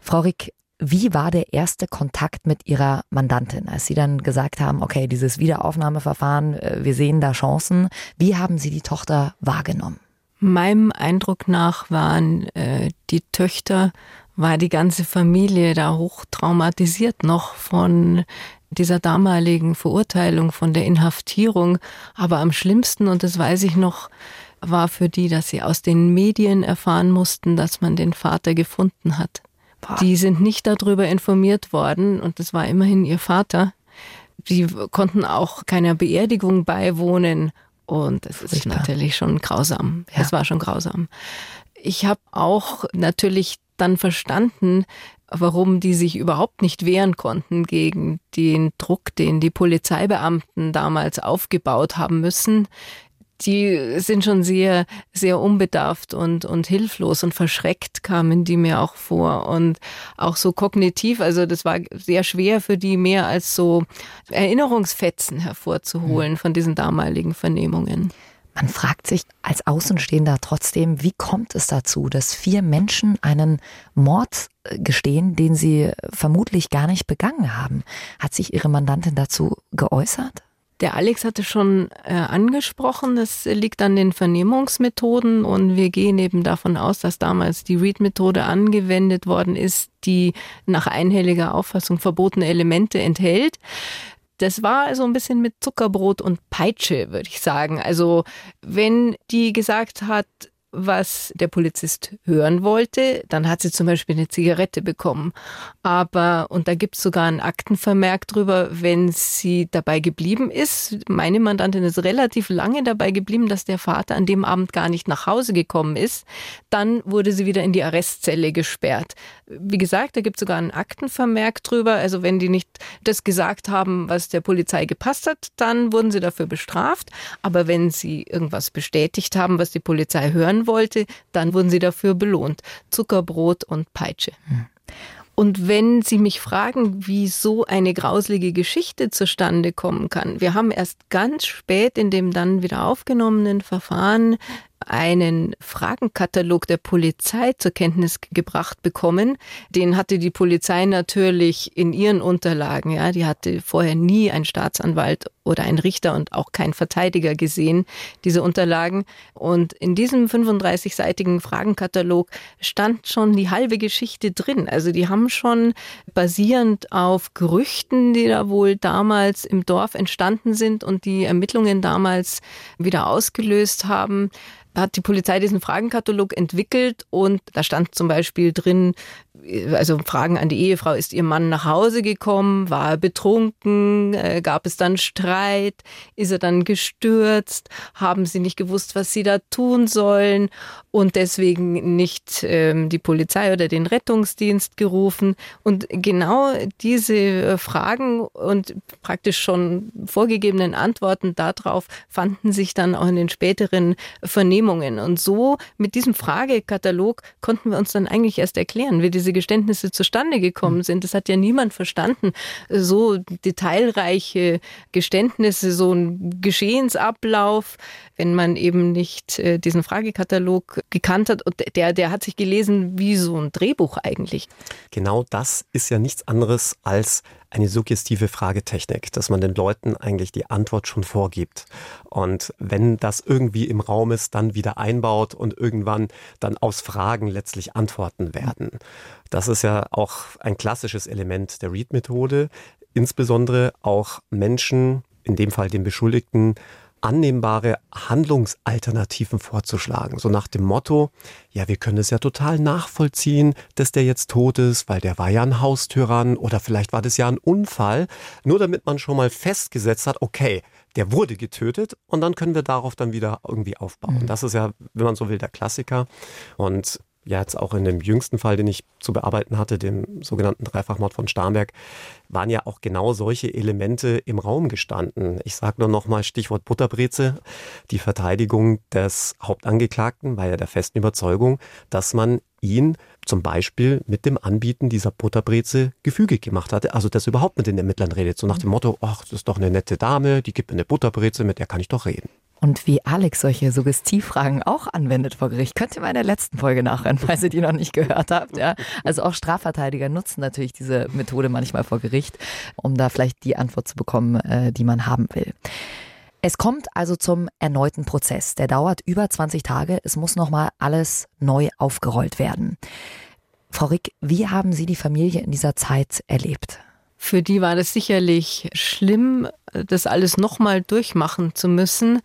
Frau Rick, wie war der erste Kontakt mit Ihrer Mandantin, als Sie dann gesagt haben, okay, dieses Wiederaufnahmeverfahren, äh, wir sehen da Chancen. Wie haben Sie die Tochter wahrgenommen? Meinem Eindruck nach waren äh, die Töchter, war die ganze Familie da hoch traumatisiert noch von dieser damaligen Verurteilung, von der Inhaftierung. Aber am schlimmsten, und das weiß ich noch, war für die, dass sie aus den Medien erfahren mussten, dass man den Vater gefunden hat. Die sind nicht darüber informiert worden und das war immerhin ihr Vater. Die konnten auch keiner Beerdigung beiwohnen und das ist natürlich schon grausam. Ja. Das war schon grausam. Ich habe auch natürlich dann verstanden, warum die sich überhaupt nicht wehren konnten gegen den Druck, den die Polizeibeamten damals aufgebaut haben müssen die sind schon sehr, sehr unbedarft und, und hilflos und verschreckt kamen die mir auch vor und auch so kognitiv. Also das war sehr schwer für die mehr als so Erinnerungsfetzen hervorzuholen mhm. von diesen damaligen Vernehmungen. Man fragt sich als Außenstehender trotzdem, wie kommt es dazu, dass vier Menschen einen Mord äh, gestehen, den sie vermutlich gar nicht begangen haben? Hat sich Ihre Mandantin dazu geäußert? Der Alex hatte schon äh, angesprochen, es liegt an den Vernehmungsmethoden und wir gehen eben davon aus, dass damals die Read-Methode angewendet worden ist, die nach einhelliger Auffassung verbotene Elemente enthält. Das war so ein bisschen mit Zuckerbrot und Peitsche, würde ich sagen. Also wenn die gesagt hat, was der Polizist hören wollte. Dann hat sie zum Beispiel eine Zigarette bekommen. Aber, und da gibt es sogar einen Aktenvermerk drüber, wenn sie dabei geblieben ist. Meine Mandantin ist relativ lange dabei geblieben, dass der Vater an dem Abend gar nicht nach Hause gekommen ist. Dann wurde sie wieder in die Arrestzelle gesperrt. Wie gesagt, da gibt es sogar einen Aktenvermerk drüber. Also wenn die nicht das gesagt haben, was der Polizei gepasst hat, dann wurden sie dafür bestraft. Aber wenn sie irgendwas bestätigt haben, was die Polizei hören wollte, dann wurden sie dafür belohnt. Zuckerbrot und Peitsche. Und wenn Sie mich fragen, wie so eine grauslige Geschichte zustande kommen kann, wir haben erst ganz spät in dem dann wieder aufgenommenen Verfahren einen Fragenkatalog der Polizei zur Kenntnis gebracht bekommen. Den hatte die Polizei natürlich in ihren Unterlagen. Ja, die hatte vorher nie ein Staatsanwalt oder ein Richter und auch kein Verteidiger gesehen, diese Unterlagen. Und in diesem 35-seitigen Fragenkatalog stand schon die halbe Geschichte drin. Also die haben schon basierend auf Gerüchten, die da wohl damals im Dorf entstanden sind und die Ermittlungen damals wieder ausgelöst haben, hat die Polizei diesen Fragenkatalog entwickelt und da stand zum Beispiel drin, also Fragen an die Ehefrau, ist ihr Mann nach Hause gekommen, war er betrunken, äh, gab es dann Streit, ist er dann gestürzt, haben sie nicht gewusst, was sie da tun sollen und deswegen nicht ähm, die Polizei oder den Rettungsdienst gerufen. Und genau diese Fragen und praktisch schon vorgegebenen Antworten darauf fanden sich dann auch in den späteren Vernehmungen. Und so mit diesem Fragekatalog konnten wir uns dann eigentlich erst erklären, wie diese Geständnisse zustande gekommen sind. Das hat ja niemand verstanden. So detailreiche Geständnisse, so ein Geschehensablauf, wenn man eben nicht äh, diesen Fragekatalog gekannt hat. Und der, der hat sich gelesen wie so ein Drehbuch eigentlich. Genau das ist ja nichts anderes als eine suggestive Fragetechnik, dass man den Leuten eigentlich die Antwort schon vorgibt. Und wenn das irgendwie im Raum ist, dann wieder einbaut und irgendwann dann aus Fragen letztlich Antworten werden. Das ist ja auch ein klassisches Element der Read-Methode. Insbesondere auch Menschen, in dem Fall den Beschuldigten, annehmbare Handlungsalternativen vorzuschlagen. So nach dem Motto, ja, wir können es ja total nachvollziehen, dass der jetzt tot ist, weil der war ja ein Haustyrann oder vielleicht war das ja ein Unfall. Nur damit man schon mal festgesetzt hat, okay, der wurde getötet und dann können wir darauf dann wieder irgendwie aufbauen. Mhm. Das ist ja, wenn man so will, der Klassiker. Und ja jetzt auch in dem jüngsten Fall, den ich zu bearbeiten hatte, dem sogenannten Dreifachmord von Starnberg, waren ja auch genau solche Elemente im Raum gestanden. Ich sage nur noch mal Stichwort Butterbreze. Die Verteidigung des Hauptangeklagten war ja der festen Überzeugung, dass man ihn zum Beispiel mit dem Anbieten dieser Butterbreze gefügig gemacht hatte. Also das überhaupt mit den Ermittlern redet. So nach dem Motto, ach, das ist doch eine nette Dame, die gibt mir eine Butterbreze, mit der kann ich doch reden. Und wie Alex solche Suggestivfragen auch anwendet vor Gericht, könnt ihr mal in der letzten Folge nachhören, falls ihr die noch nicht gehört habt. Ja? Also auch Strafverteidiger nutzen natürlich diese Methode manchmal vor Gericht, um da vielleicht die Antwort zu bekommen, äh, die man haben will. Es kommt also zum erneuten Prozess. Der dauert über 20 Tage. Es muss nochmal alles neu aufgerollt werden. Frau Rick, wie haben Sie die Familie in dieser Zeit erlebt? Für die war das sicherlich schlimm, das alles nochmal durchmachen zu müssen.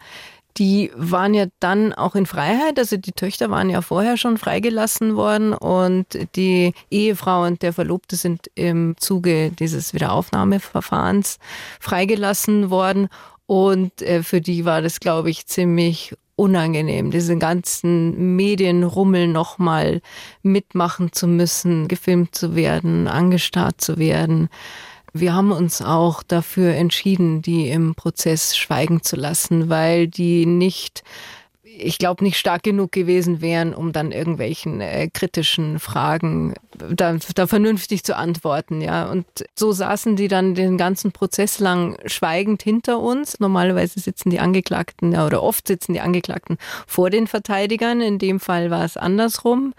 Die waren ja dann auch in Freiheit, also die Töchter waren ja vorher schon freigelassen worden und die Ehefrau und der Verlobte sind im Zuge dieses Wiederaufnahmeverfahrens freigelassen worden. Und äh, für die war das, glaube ich, ziemlich unangenehm, diesen ganzen Medienrummel nochmal mitmachen zu müssen, gefilmt zu werden, angestarrt zu werden. Wir haben uns auch dafür entschieden, die im Prozess schweigen zu lassen, weil die nicht ich glaube, nicht stark genug gewesen wären, um dann irgendwelchen äh, kritischen Fragen da, da vernünftig zu antworten. Ja, und so saßen die dann den ganzen Prozess lang schweigend hinter uns. Normalerweise sitzen die Angeklagten ja, oder oft sitzen die Angeklagten vor den Verteidigern. In dem Fall war es andersrum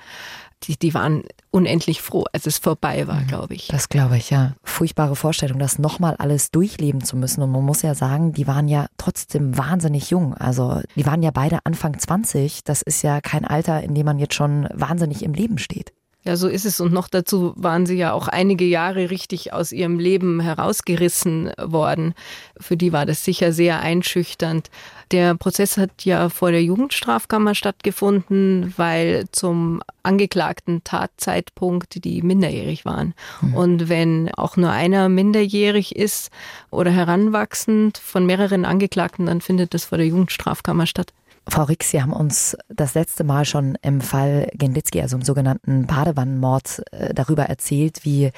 die, die waren unendlich froh, als es vorbei war, mhm. glaube ich. Das glaube ich, ja. Furchtbare Vorstellung, das nochmal alles durchleben zu müssen. Und man muss ja sagen, die waren ja trotzdem wahnsinnig jung. Also die waren ja beide Anfang 20. Das ist ja kein Alter, in dem man jetzt schon wahnsinnig im Leben steht. Ja, so ist es. Und noch dazu waren sie ja auch einige Jahre richtig aus ihrem Leben herausgerissen worden. Für die war das sicher sehr einschüchternd. Der Prozess hat ja vor der Jugendstrafkammer stattgefunden, weil zum angeklagten Tatzeitpunkt die minderjährig waren. Mhm. Und wenn auch nur einer minderjährig ist oder heranwachsend von mehreren Angeklagten, dann findet das vor der Jugendstrafkammer statt. Frau Rix, Sie haben uns das letzte Mal schon im Fall Genditzki, also im sogenannten Badewannenmord, äh, darüber erzählt, wie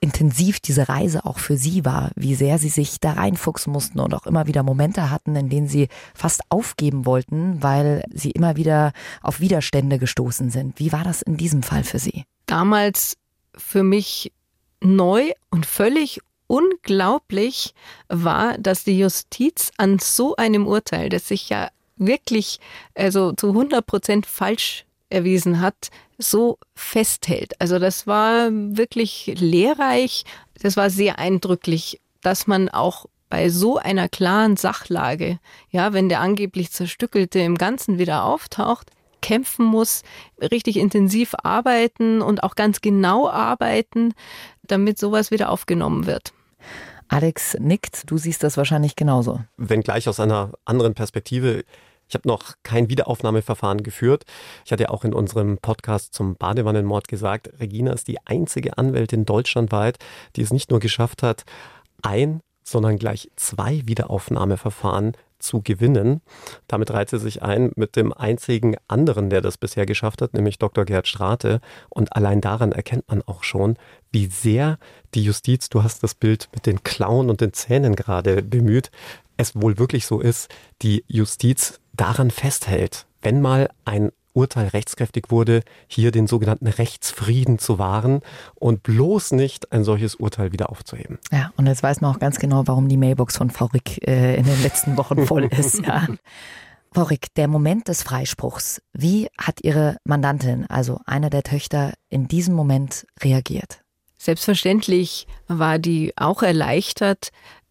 intensiv diese Reise auch für Sie war, wie sehr Sie sich da reinfuchsen mussten und auch immer wieder Momente hatten, in denen Sie fast aufgeben wollten, weil Sie immer wieder auf Widerstände gestoßen sind. Wie war das in diesem Fall für Sie? Damals für mich neu und völlig unglaublich war, dass die Justiz an so einem Urteil, das sich ja wirklich also zu 100 Prozent falsch erwiesen hat, so festhält. Also das war wirklich lehrreich, das war sehr eindrücklich, dass man auch bei so einer klaren Sachlage, ja, wenn der angeblich zerstückelte im Ganzen wieder auftaucht, kämpfen muss, richtig intensiv arbeiten und auch ganz genau arbeiten, damit sowas wieder aufgenommen wird. Alex nickt, du siehst das wahrscheinlich genauso. Wenn gleich aus einer anderen Perspektive Ich habe noch kein Wiederaufnahmeverfahren geführt. Ich hatte ja auch in unserem Podcast zum Badewannenmord gesagt, Regina ist die einzige Anwältin deutschlandweit, die es nicht nur geschafft hat, ein, sondern gleich zwei Wiederaufnahmeverfahren zu gewinnen. Damit reiht sie sich ein mit dem einzigen anderen, der das bisher geschafft hat, nämlich Dr. Gerd Strate. Und allein daran erkennt man auch schon, wie sehr die Justiz, du hast das Bild mit den Klauen und den Zähnen gerade bemüht, es wohl wirklich so ist, die Justiz daran festhält, wenn mal ein Urteil rechtskräftig wurde, hier den sogenannten Rechtsfrieden zu wahren und bloß nicht ein solches Urteil wieder aufzuheben. Ja, und jetzt weiß man auch ganz genau, warum die Mailbox von Frau Rick äh, in den letzten Wochen voll ist. Ja. Frau Rick, der Moment des Freispruchs, wie hat Ihre Mandantin, also eine der Töchter, in diesem Moment reagiert? Selbstverständlich war die auch erleichtert,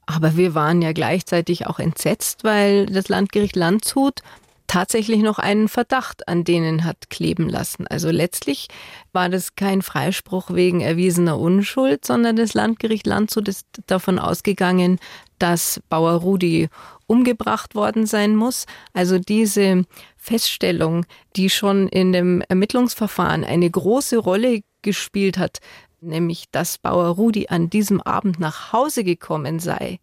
aber wir waren ja gleichzeitig auch entsetzt, weil das Landgericht Landshut tatsächlich noch einen Verdacht an denen hat kleben lassen. Also letztlich war das kein Freispruch wegen erwiesener Unschuld, sondern das Landgericht Landshut ist davon ausgegangen, dass Bauer Rudi umgebracht worden sein muss. Also diese Feststellung, die schon in dem Ermittlungsverfahren eine große Rolle gespielt hat, nämlich dass Bauer Rudi an diesem Abend nach Hause gekommen sei,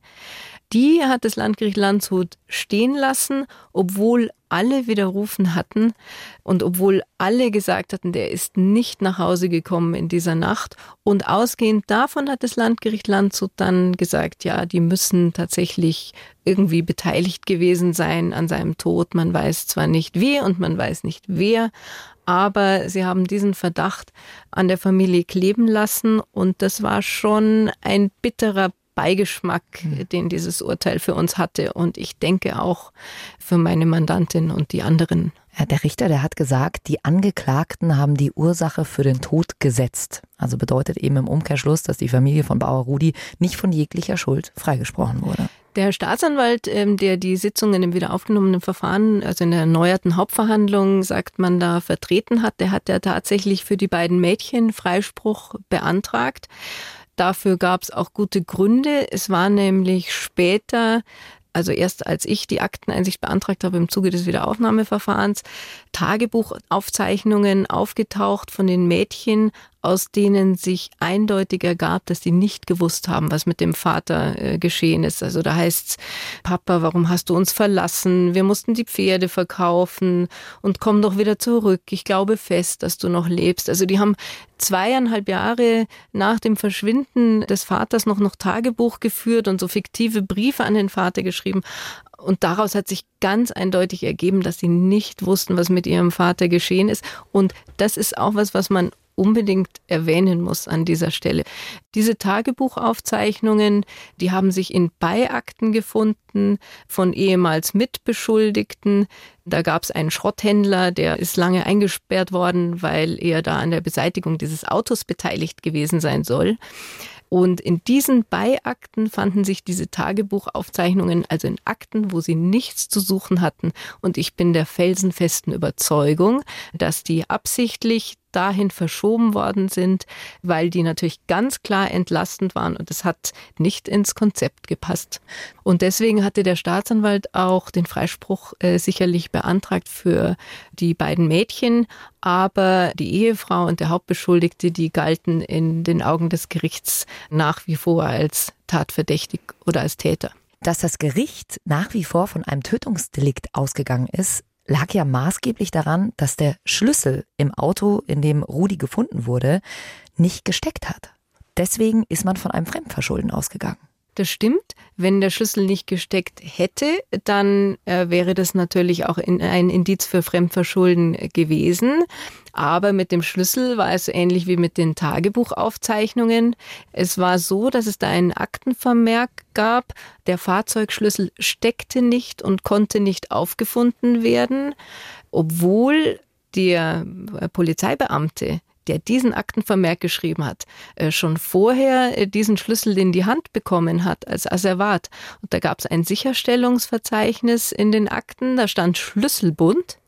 die hat das Landgericht Landshut stehen lassen, obwohl alle widerrufen hatten und obwohl alle gesagt hatten, der ist nicht nach Hause gekommen in dieser Nacht. Und ausgehend davon hat das Landgericht Landshut dann gesagt, ja, die müssen tatsächlich irgendwie beteiligt gewesen sein an seinem Tod. Man weiß zwar nicht wie und man weiß nicht wer, aber sie haben diesen Verdacht an der Familie kleben lassen und das war schon ein bitterer Beigeschmack, mhm. den dieses Urteil für uns hatte und ich denke auch für meine Mandantin und die anderen. Ja, der Richter, der hat gesagt, die Angeklagten haben die Ursache für den Tod gesetzt. Also bedeutet eben im Umkehrschluss, dass die Familie von Bauer Rudi nicht von jeglicher Schuld freigesprochen wurde. Der Staatsanwalt, ähm, der die Sitzungen im wiederaufgenommenen Verfahren, also in der erneuerten Hauptverhandlung, sagt man da, vertreten hat, der hat ja tatsächlich für die beiden Mädchen Freispruch beantragt. Dafür gab es auch gute Gründe. Es war nämlich später also erst als ich die Akteneinsicht beantragt habe im Zuge des Wiederaufnahmeverfahrens, Tagebuchaufzeichnungen aufgetaucht von den Mädchen, aus denen sich eindeutig ergab, dass die nicht gewusst haben, was mit dem Vater äh, geschehen ist. Also da heißt's, Papa, warum hast du uns verlassen? Wir mussten die Pferde verkaufen und komm doch wieder zurück. Ich glaube fest, dass du noch lebst. Also die haben zweieinhalb Jahre nach dem Verschwinden des Vaters noch noch Tagebuch geführt und so fiktive Briefe an den Vater geschrieben. Und daraus hat sich ganz eindeutig ergeben, dass sie nicht wussten, was mit ihrem Vater geschehen ist. Und das ist auch was, was man unbedingt erwähnen muss an dieser Stelle. Diese Tagebuchaufzeichnungen, die haben sich in Beiakten gefunden von ehemals Mitbeschuldigten. Da gab es einen Schrotthändler, der ist lange eingesperrt worden, weil er da an der Beseitigung dieses Autos beteiligt gewesen sein soll. Und in diesen Beiakten fanden sich diese Tagebuchaufzeichnungen, also in Akten, wo sie nichts zu suchen hatten. Und ich bin der felsenfesten Überzeugung, dass die absichtlich dahin verschoben worden sind, weil die natürlich ganz klar entlastend waren und es hat nicht ins Konzept gepasst. Und deswegen hatte der Staatsanwalt auch den Freispruch äh, sicherlich beantragt für die beiden Mädchen, aber die Ehefrau und der Hauptbeschuldigte, die galten in den Augen des Gerichts nach wie vor als tatverdächtig oder als Täter. Dass das Gericht nach wie vor von einem Tötungsdelikt ausgegangen ist, lag ja maßgeblich daran, dass der Schlüssel im Auto, in dem Rudi gefunden wurde, nicht gesteckt hat. Deswegen ist man von einem Fremdverschulden ausgegangen. Das stimmt. Wenn der Schlüssel nicht gesteckt hätte, dann äh, wäre das natürlich auch in, ein Indiz für Fremdverschulden gewesen. Aber mit dem Schlüssel war es ähnlich wie mit den Tagebuchaufzeichnungen. Es war so, dass es da einen Aktenvermerk gab. Der Fahrzeugschlüssel steckte nicht und konnte nicht aufgefunden werden, obwohl der Polizeibeamte der diesen Aktenvermerk geschrieben hat, äh, schon vorher äh, diesen Schlüssel in die Hand bekommen hat als Asservat. Und da gab es ein Sicherstellungsverzeichnis in den Akten, da stand Schlüsselbund.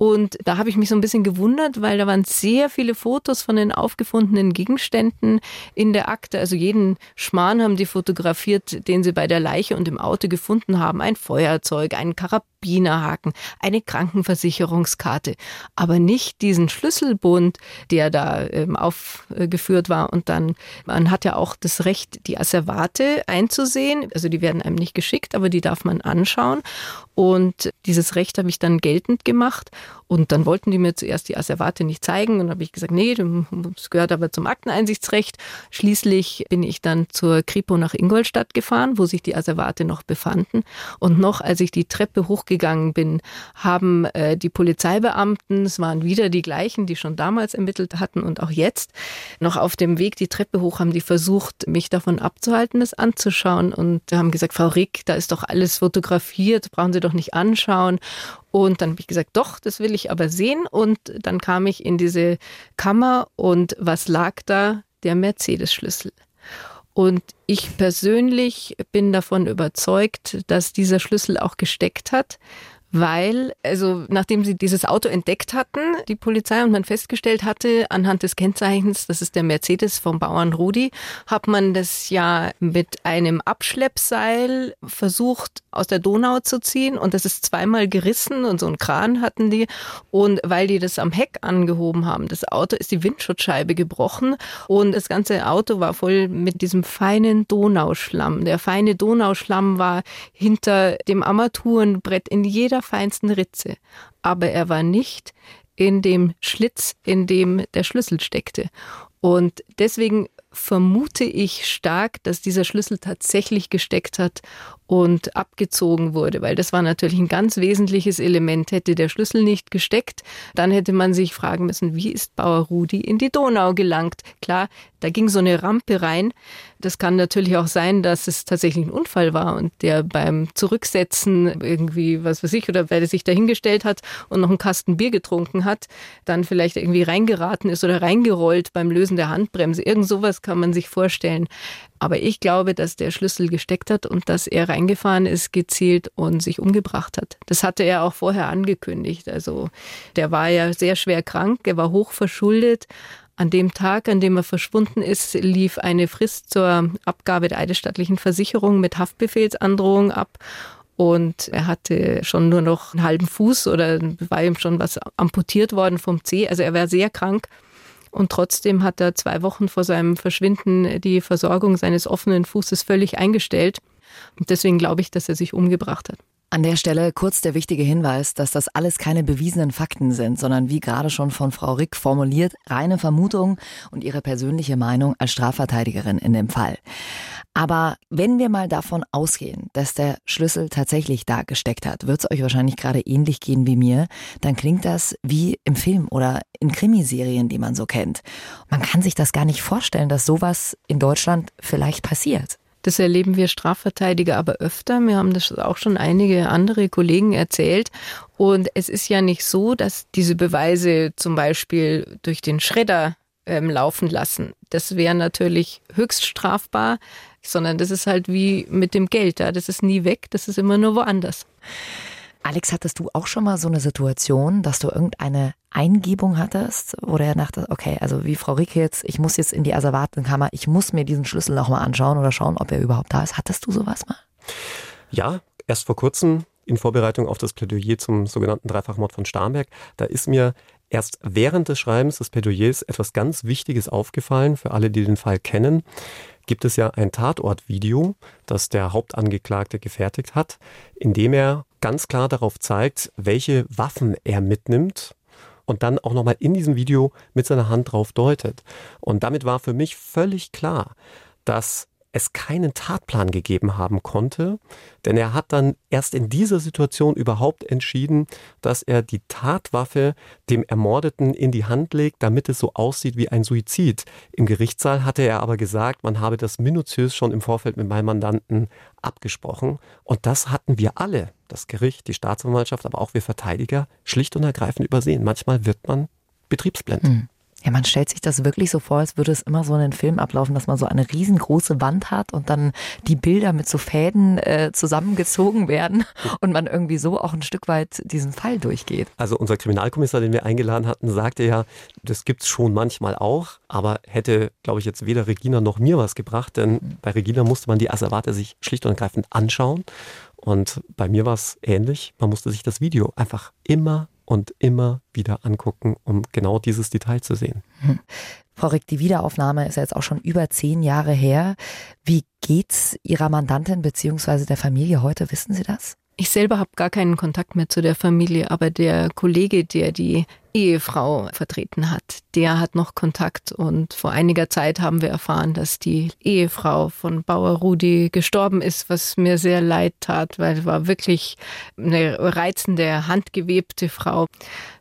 Und da habe ich mich so ein bisschen gewundert, weil da waren sehr viele Fotos von den aufgefundenen Gegenständen in der Akte. Also jeden Schmarrn haben die fotografiert, den sie bei der Leiche und im Auto gefunden haben. Ein Feuerzeug, einen Karabinerhaken, eine Krankenversicherungskarte. Aber nicht diesen Schlüsselbund, der da ähm, aufgeführt war. Und dann, man hat ja auch das Recht, die Asservate einzusehen. Also die werden einem nicht geschickt, aber die darf man anschauen. Und dieses Recht habe ich dann geltend gemacht. Und dann wollten die mir zuerst die Asservate nicht zeigen. Und dann habe ich gesagt, nee, das gehört aber zum Akteneinsichtsrecht. Schließlich bin ich dann zur Kripo nach Ingolstadt gefahren, wo sich die Asservate noch befanden. Und noch als ich die Treppe hochgegangen bin, haben äh, die Polizeibeamten, es waren wieder die gleichen, die schon damals ermittelt hatten und auch jetzt, noch auf dem Weg die Treppe hoch haben die versucht, mich davon abzuhalten, das anzuschauen und haben gesagt, Frau Rick, da ist doch alles fotografiert, brauchen Sie doch nicht anschauen. Und dann habe ich gesagt, doch, das will ich aber sehen. Und dann kam ich in diese Kammer und was lag da? Der Mercedes-Schlüssel. Und ich persönlich bin davon überzeugt, dass dieser Schlüssel auch gesteckt hat, weil, also nachdem sie dieses Auto entdeckt hatten, die Polizei und man festgestellt hatte, anhand des Kennzeichens, das ist der Mercedes vom Bauern Rudi, hat man das ja mit einem Abschleppseil versucht aus der Donau zu ziehen. Und das ist zweimal gerissen und so einen Kran hatten die. Und weil die das am Heck angehoben haben, das Auto ist die Windschutzscheibe gebrochen. Und das ganze Auto war voll mit diesem feinen Donauschlamm. Der feine Donauschlamm war hinter dem Armaturenbrett in jeder allerfeinsten Ritze, aber er war nicht in dem Schlitz, in dem der Schlüssel steckte. Und deswegen vermute ich stark, dass dieser Schlüssel tatsächlich gesteckt hat und abgezogen wurde, weil das war natürlich ein ganz wesentliches Element. Hätte der Schlüssel nicht gesteckt, dann hätte man sich fragen müssen, wie ist Bauer Rudi in die Donau gelangt? Klar, da ging so eine Rampe rein. Das kann natürlich auch sein, dass es tatsächlich ein Unfall war und der beim Zurücksetzen irgendwie, was weiß ich, oder weil er sich dahingestellt hat und noch einen Kasten Bier getrunken hat, dann vielleicht irgendwie reingeraten ist oder reingerollt beim Lösen der Handbremse. Irgend sowas kann man sich vorstellen. Aber ich glaube, dass der Schlüssel gesteckt hat und dass er reingefahren ist, gezielt und sich umgebracht hat. Das hatte er auch vorher angekündigt. Also der war ja sehr schwer krank, er war hoch verschuldet. An dem Tag, an dem er verschwunden ist, lief eine Frist zur Abgabe der eidesstattlichen Versicherung mit Haftbefehlsandrohung ab. Und er hatte schon nur noch einen halben Fuß oder war ihm schon was amputiert worden vom Zeh. Also er war sehr krank. Und trotzdem hat er zwei Wochen vor seinem Verschwinden die Versorgung seines offenen Fußes völlig eingestellt. Und deswegen glaube ich, dass er sich umgebracht hat. An der Stelle kurz der wichtige Hinweis, dass das alles keine bewiesenen Fakten sind, sondern wie gerade schon von Frau Rick formuliert, reine Vermutungen und ihre persönliche Meinung als Strafverteidigerin in dem Fall. Aber wenn wir mal davon ausgehen, dass der Schlüssel tatsächlich da gesteckt hat, wird es euch wahrscheinlich gerade ähnlich gehen wie mir, dann klingt das wie im Film oder in Krimiserien, die man so kennt. Man kann sich das gar nicht vorstellen, dass sowas in Deutschland vielleicht passiert. Das erleben wir Strafverteidiger aber öfter. Mir haben das auch schon einige andere Kollegen erzählt. Und es ist ja nicht so, dass diese Beweise zum Beispiel durch den Schredder ähm, laufen lassen. Das wäre natürlich höchst strafbar sondern das ist halt wie mit dem Geld, ja. das ist nie weg, das ist immer nur woanders. Alex, hattest du auch schon mal so eine Situation, dass du irgendeine Eingebung hattest, wo du dachtest, okay, also wie Frau Rieke jetzt, ich muss jetzt in die Asservatenkammer, ich muss mir diesen Schlüssel nochmal anschauen oder schauen, ob er überhaupt da ist. Hattest du sowas mal? Ja, erst vor kurzem in Vorbereitung auf das Plädoyer zum sogenannten Dreifachmord von Starnberg, da ist mir erst während des Schreibens des Plädoyers etwas ganz Wichtiges aufgefallen für alle, die den Fall kennen gibt es ja ein Tatortvideo, das der Hauptangeklagte gefertigt hat, in dem er ganz klar darauf zeigt, welche Waffen er mitnimmt und dann auch nochmal in diesem Video mit seiner Hand drauf deutet. Und damit war für mich völlig klar, dass es keinen Tatplan gegeben haben konnte, denn er hat dann erst in dieser Situation überhaupt entschieden, dass er die Tatwaffe dem Ermordeten in die Hand legt, damit es so aussieht wie ein Suizid. Im Gerichtssaal hatte er aber gesagt, man habe das minutiös schon im Vorfeld mit meinem Mandanten abgesprochen und das hatten wir alle, das Gericht, die Staatsanwaltschaft, aber auch wir Verteidiger, schlicht und ergreifend übersehen. Manchmal wird man betriebsblind. Hm. Ja, man stellt sich das wirklich so vor, als würde es immer so in den Film ablaufen, dass man so eine riesengroße Wand hat und dann die Bilder mit so Fäden äh, zusammengezogen werden und man irgendwie so auch ein Stück weit diesen Fall durchgeht. Also unser Kriminalkommissar, den wir eingeladen hatten, sagte ja, das gibt's schon manchmal auch, aber hätte, glaube ich, jetzt weder Regina noch mir was gebracht, denn bei Regina musste man die Asservate sich schlicht und ergreifend anschauen und bei mir war es ähnlich. Man musste sich das Video einfach immer und immer wieder angucken, um genau dieses Detail zu sehen. Hm. Frau Rick, die Wiederaufnahme ist ja jetzt auch schon über zehn Jahre her. Wie geht's Ihrer Mandantin bzw. der Familie heute? Wissen Sie das? Ich selber habe gar keinen Kontakt mehr zu der Familie, aber der Kollege, der die Ehefrau vertreten hat, der hat noch Kontakt. Und vor einiger Zeit haben wir erfahren, dass die Ehefrau von Bauer Rudi gestorben ist, was mir sehr leid tat, weil es war wirklich eine reizende, handgewebte Frau.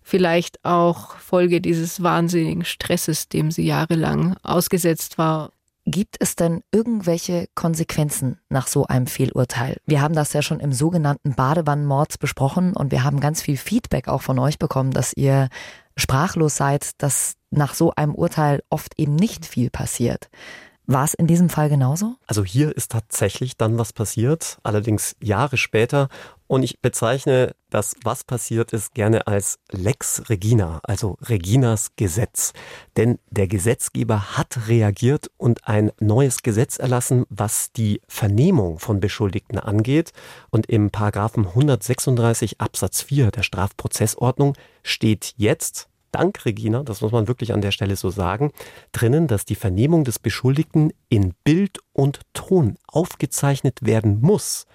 Vielleicht auch Folge dieses wahnsinnigen Stresses, dem sie jahrelang ausgesetzt war. Gibt es denn irgendwelche Konsequenzen nach so einem Fehlurteil? Wir haben das ja schon im sogenannten Badewannenmords besprochen und wir haben ganz viel Feedback auch von euch bekommen, dass ihr sprachlos seid, dass nach so einem Urteil oft eben nicht viel passiert. War es in diesem Fall genauso? Also hier ist tatsächlich dann was passiert, allerdings Jahre später. Und ich bezeichne das, was passiert ist, gerne als Lex Regina, also Reginas Gesetz. Denn der Gesetzgeber hat reagiert und ein neues Gesetz erlassen, was die Vernehmung von Beschuldigten angeht. Und im Paragraphen 136 Absatz 4 der Strafprozessordnung steht jetzt, dank Regina, das muss man wirklich an der Stelle so sagen, drinnen, dass die Vernehmung des Beschuldigten in Bild und Ton aufgezeichnet werden muss,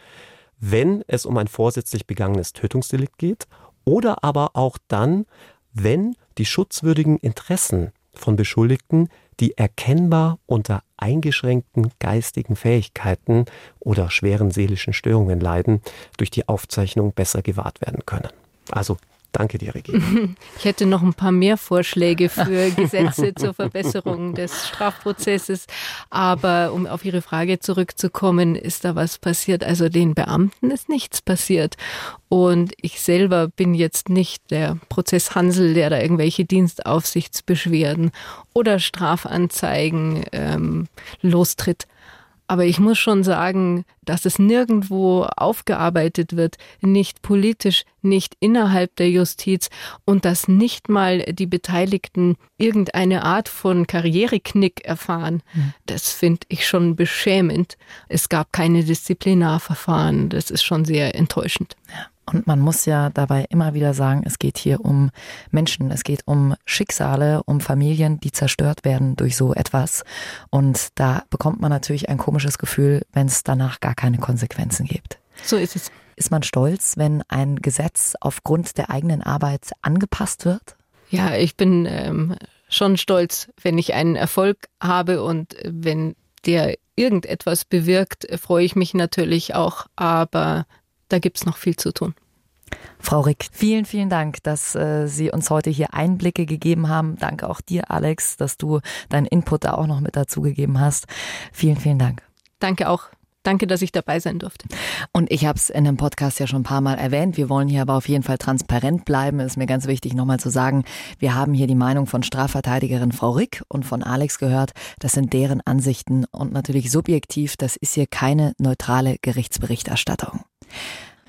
wenn es um ein vorsätzlich begangenes Tötungsdelikt geht oder aber auch dann, wenn die schutzwürdigen Interessen von Beschuldigten, die erkennbar unter eingeschränkten geistigen Fähigkeiten oder schweren seelischen Störungen leiden, durch die Aufzeichnung besser gewahrt werden können. Also Danke dir, Regina. Ich hätte noch ein paar mehr Vorschläge für Gesetze zur Verbesserung des Strafprozesses. Aber um auf Ihre Frage zurückzukommen, ist da was passiert? Also den Beamten ist nichts passiert. Und ich selber bin jetzt nicht der Prozesshansel, der da irgendwelche Dienstaufsichtsbeschwerden oder Strafanzeigen ähm, lostritt. Aber ich muss schon sagen, dass es nirgendwo aufgearbeitet wird, nicht politisch, nicht innerhalb der Justiz und dass nicht mal die Beteiligten irgendeine Art von Karriereknick erfahren. Hm. Das finde ich schon beschämend. Es gab keine Disziplinarverfahren. Das ist schon sehr enttäuschend. Ja. Und man muss ja dabei immer wieder sagen, es geht hier um Menschen, es geht um Schicksale, um Familien, die zerstört werden durch so etwas. Und da bekommt man natürlich ein komisches Gefühl, wenn es danach gar keine Konsequenzen gibt. So ist es. Ist man stolz, wenn ein Gesetz aufgrund der eigenen Arbeit angepasst wird? Ja, ich bin ähm, schon stolz, wenn ich einen Erfolg habe und wenn der irgendetwas bewirkt, freue ich mich natürlich auch. Aber da gibt es noch viel zu tun. Frau Rick, vielen, vielen Dank, dass äh, Sie uns heute hier Einblicke gegeben haben. Danke auch dir, Alex, dass du deinen Input da auch noch mit dazu gegeben hast. Vielen, vielen Dank. Danke auch. Danke, dass ich dabei sein durfte. Und ich habe es in dem Podcast ja schon ein paar Mal erwähnt. Wir wollen hier aber auf jeden Fall transparent bleiben. Ist mir ganz wichtig, nochmal zu sagen, wir haben hier die Meinung von Strafverteidigerin Frau Rick und von Alex gehört. Das sind deren Ansichten und natürlich subjektiv. Das ist hier keine neutrale Gerichtsberichterstattung.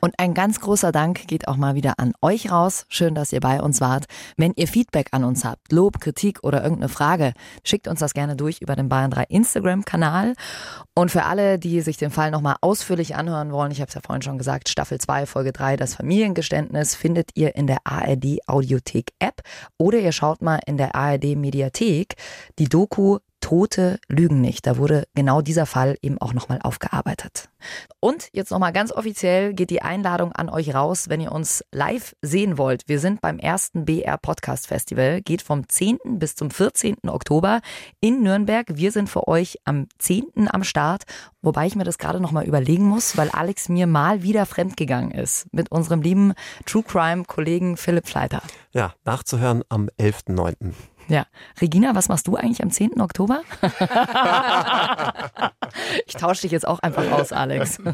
Und ein ganz großer Dank geht auch mal wieder an euch raus. Schön, dass ihr bei uns wart. Wenn ihr Feedback an uns habt, Lob, Kritik oder irgendeine Frage, schickt uns das gerne durch über den Bayern 3 Instagram-Kanal. Und für alle, die sich den Fall nochmal ausführlich anhören wollen, ich habe es ja vorhin schon gesagt, Staffel 2, Folge 3, das Familiengeständnis, findet ihr in der ARD Audiothek App oder ihr schaut mal in der ARD Mediathek die Doku Tote lügen nicht. Da wurde genau dieser Fall eben auch nochmal aufgearbeitet. Und jetzt nochmal ganz offiziell geht die Einladung an euch raus, wenn ihr uns live sehen wollt. Wir sind beim ersten BR Podcast Festival, geht vom 10. bis zum 14. Oktober in Nürnberg. Wir sind für euch am 10. am Start, wobei ich mir das gerade nochmal überlegen muss, weil Alex mir mal wieder fremdgegangen ist mit unserem lieben True Crime Kollegen Philipp Fleiter. Ja, nachzuhören am 11.9. Ja. Regina, was machst du eigentlich am 10. Oktober? ich tausche dich jetzt auch einfach aus, Alex.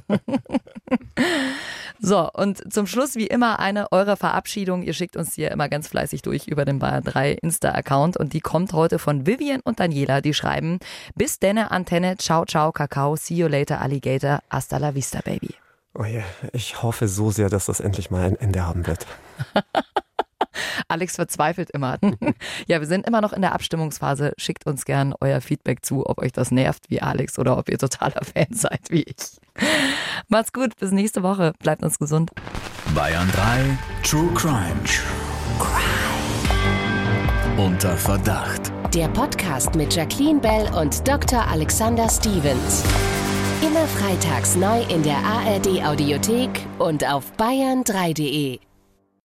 So, und zum Schluss wie immer eine eure Verabschiedung. Ihr schickt uns hier immer ganz fleißig durch über den Bayern 3 Insta-Account und die kommt heute von Vivian und Daniela. Die schreiben, bis denne Antenne, ciao, ciao, Kakao, see you later, Alligator, hasta la vista, baby. Oh je, ich hoffe so sehr, dass das endlich mal ein Ende haben wird. Alex verzweifelt immer. ja, wir sind immer noch in der Abstimmungsphase. Schickt uns gern euer Feedback zu, ob euch das nervt wie Alex oder ob ihr totaler Fan seid wie ich. Macht's gut, bis nächste Woche. Bleibt uns gesund. Bayern 3 True Crime. True Crime. Unter Verdacht. Der Podcast mit Jacqueline Bell und Dr. Alexander Stevens. Immer freitags neu in der ARD Audiothek und auf bayern3.de.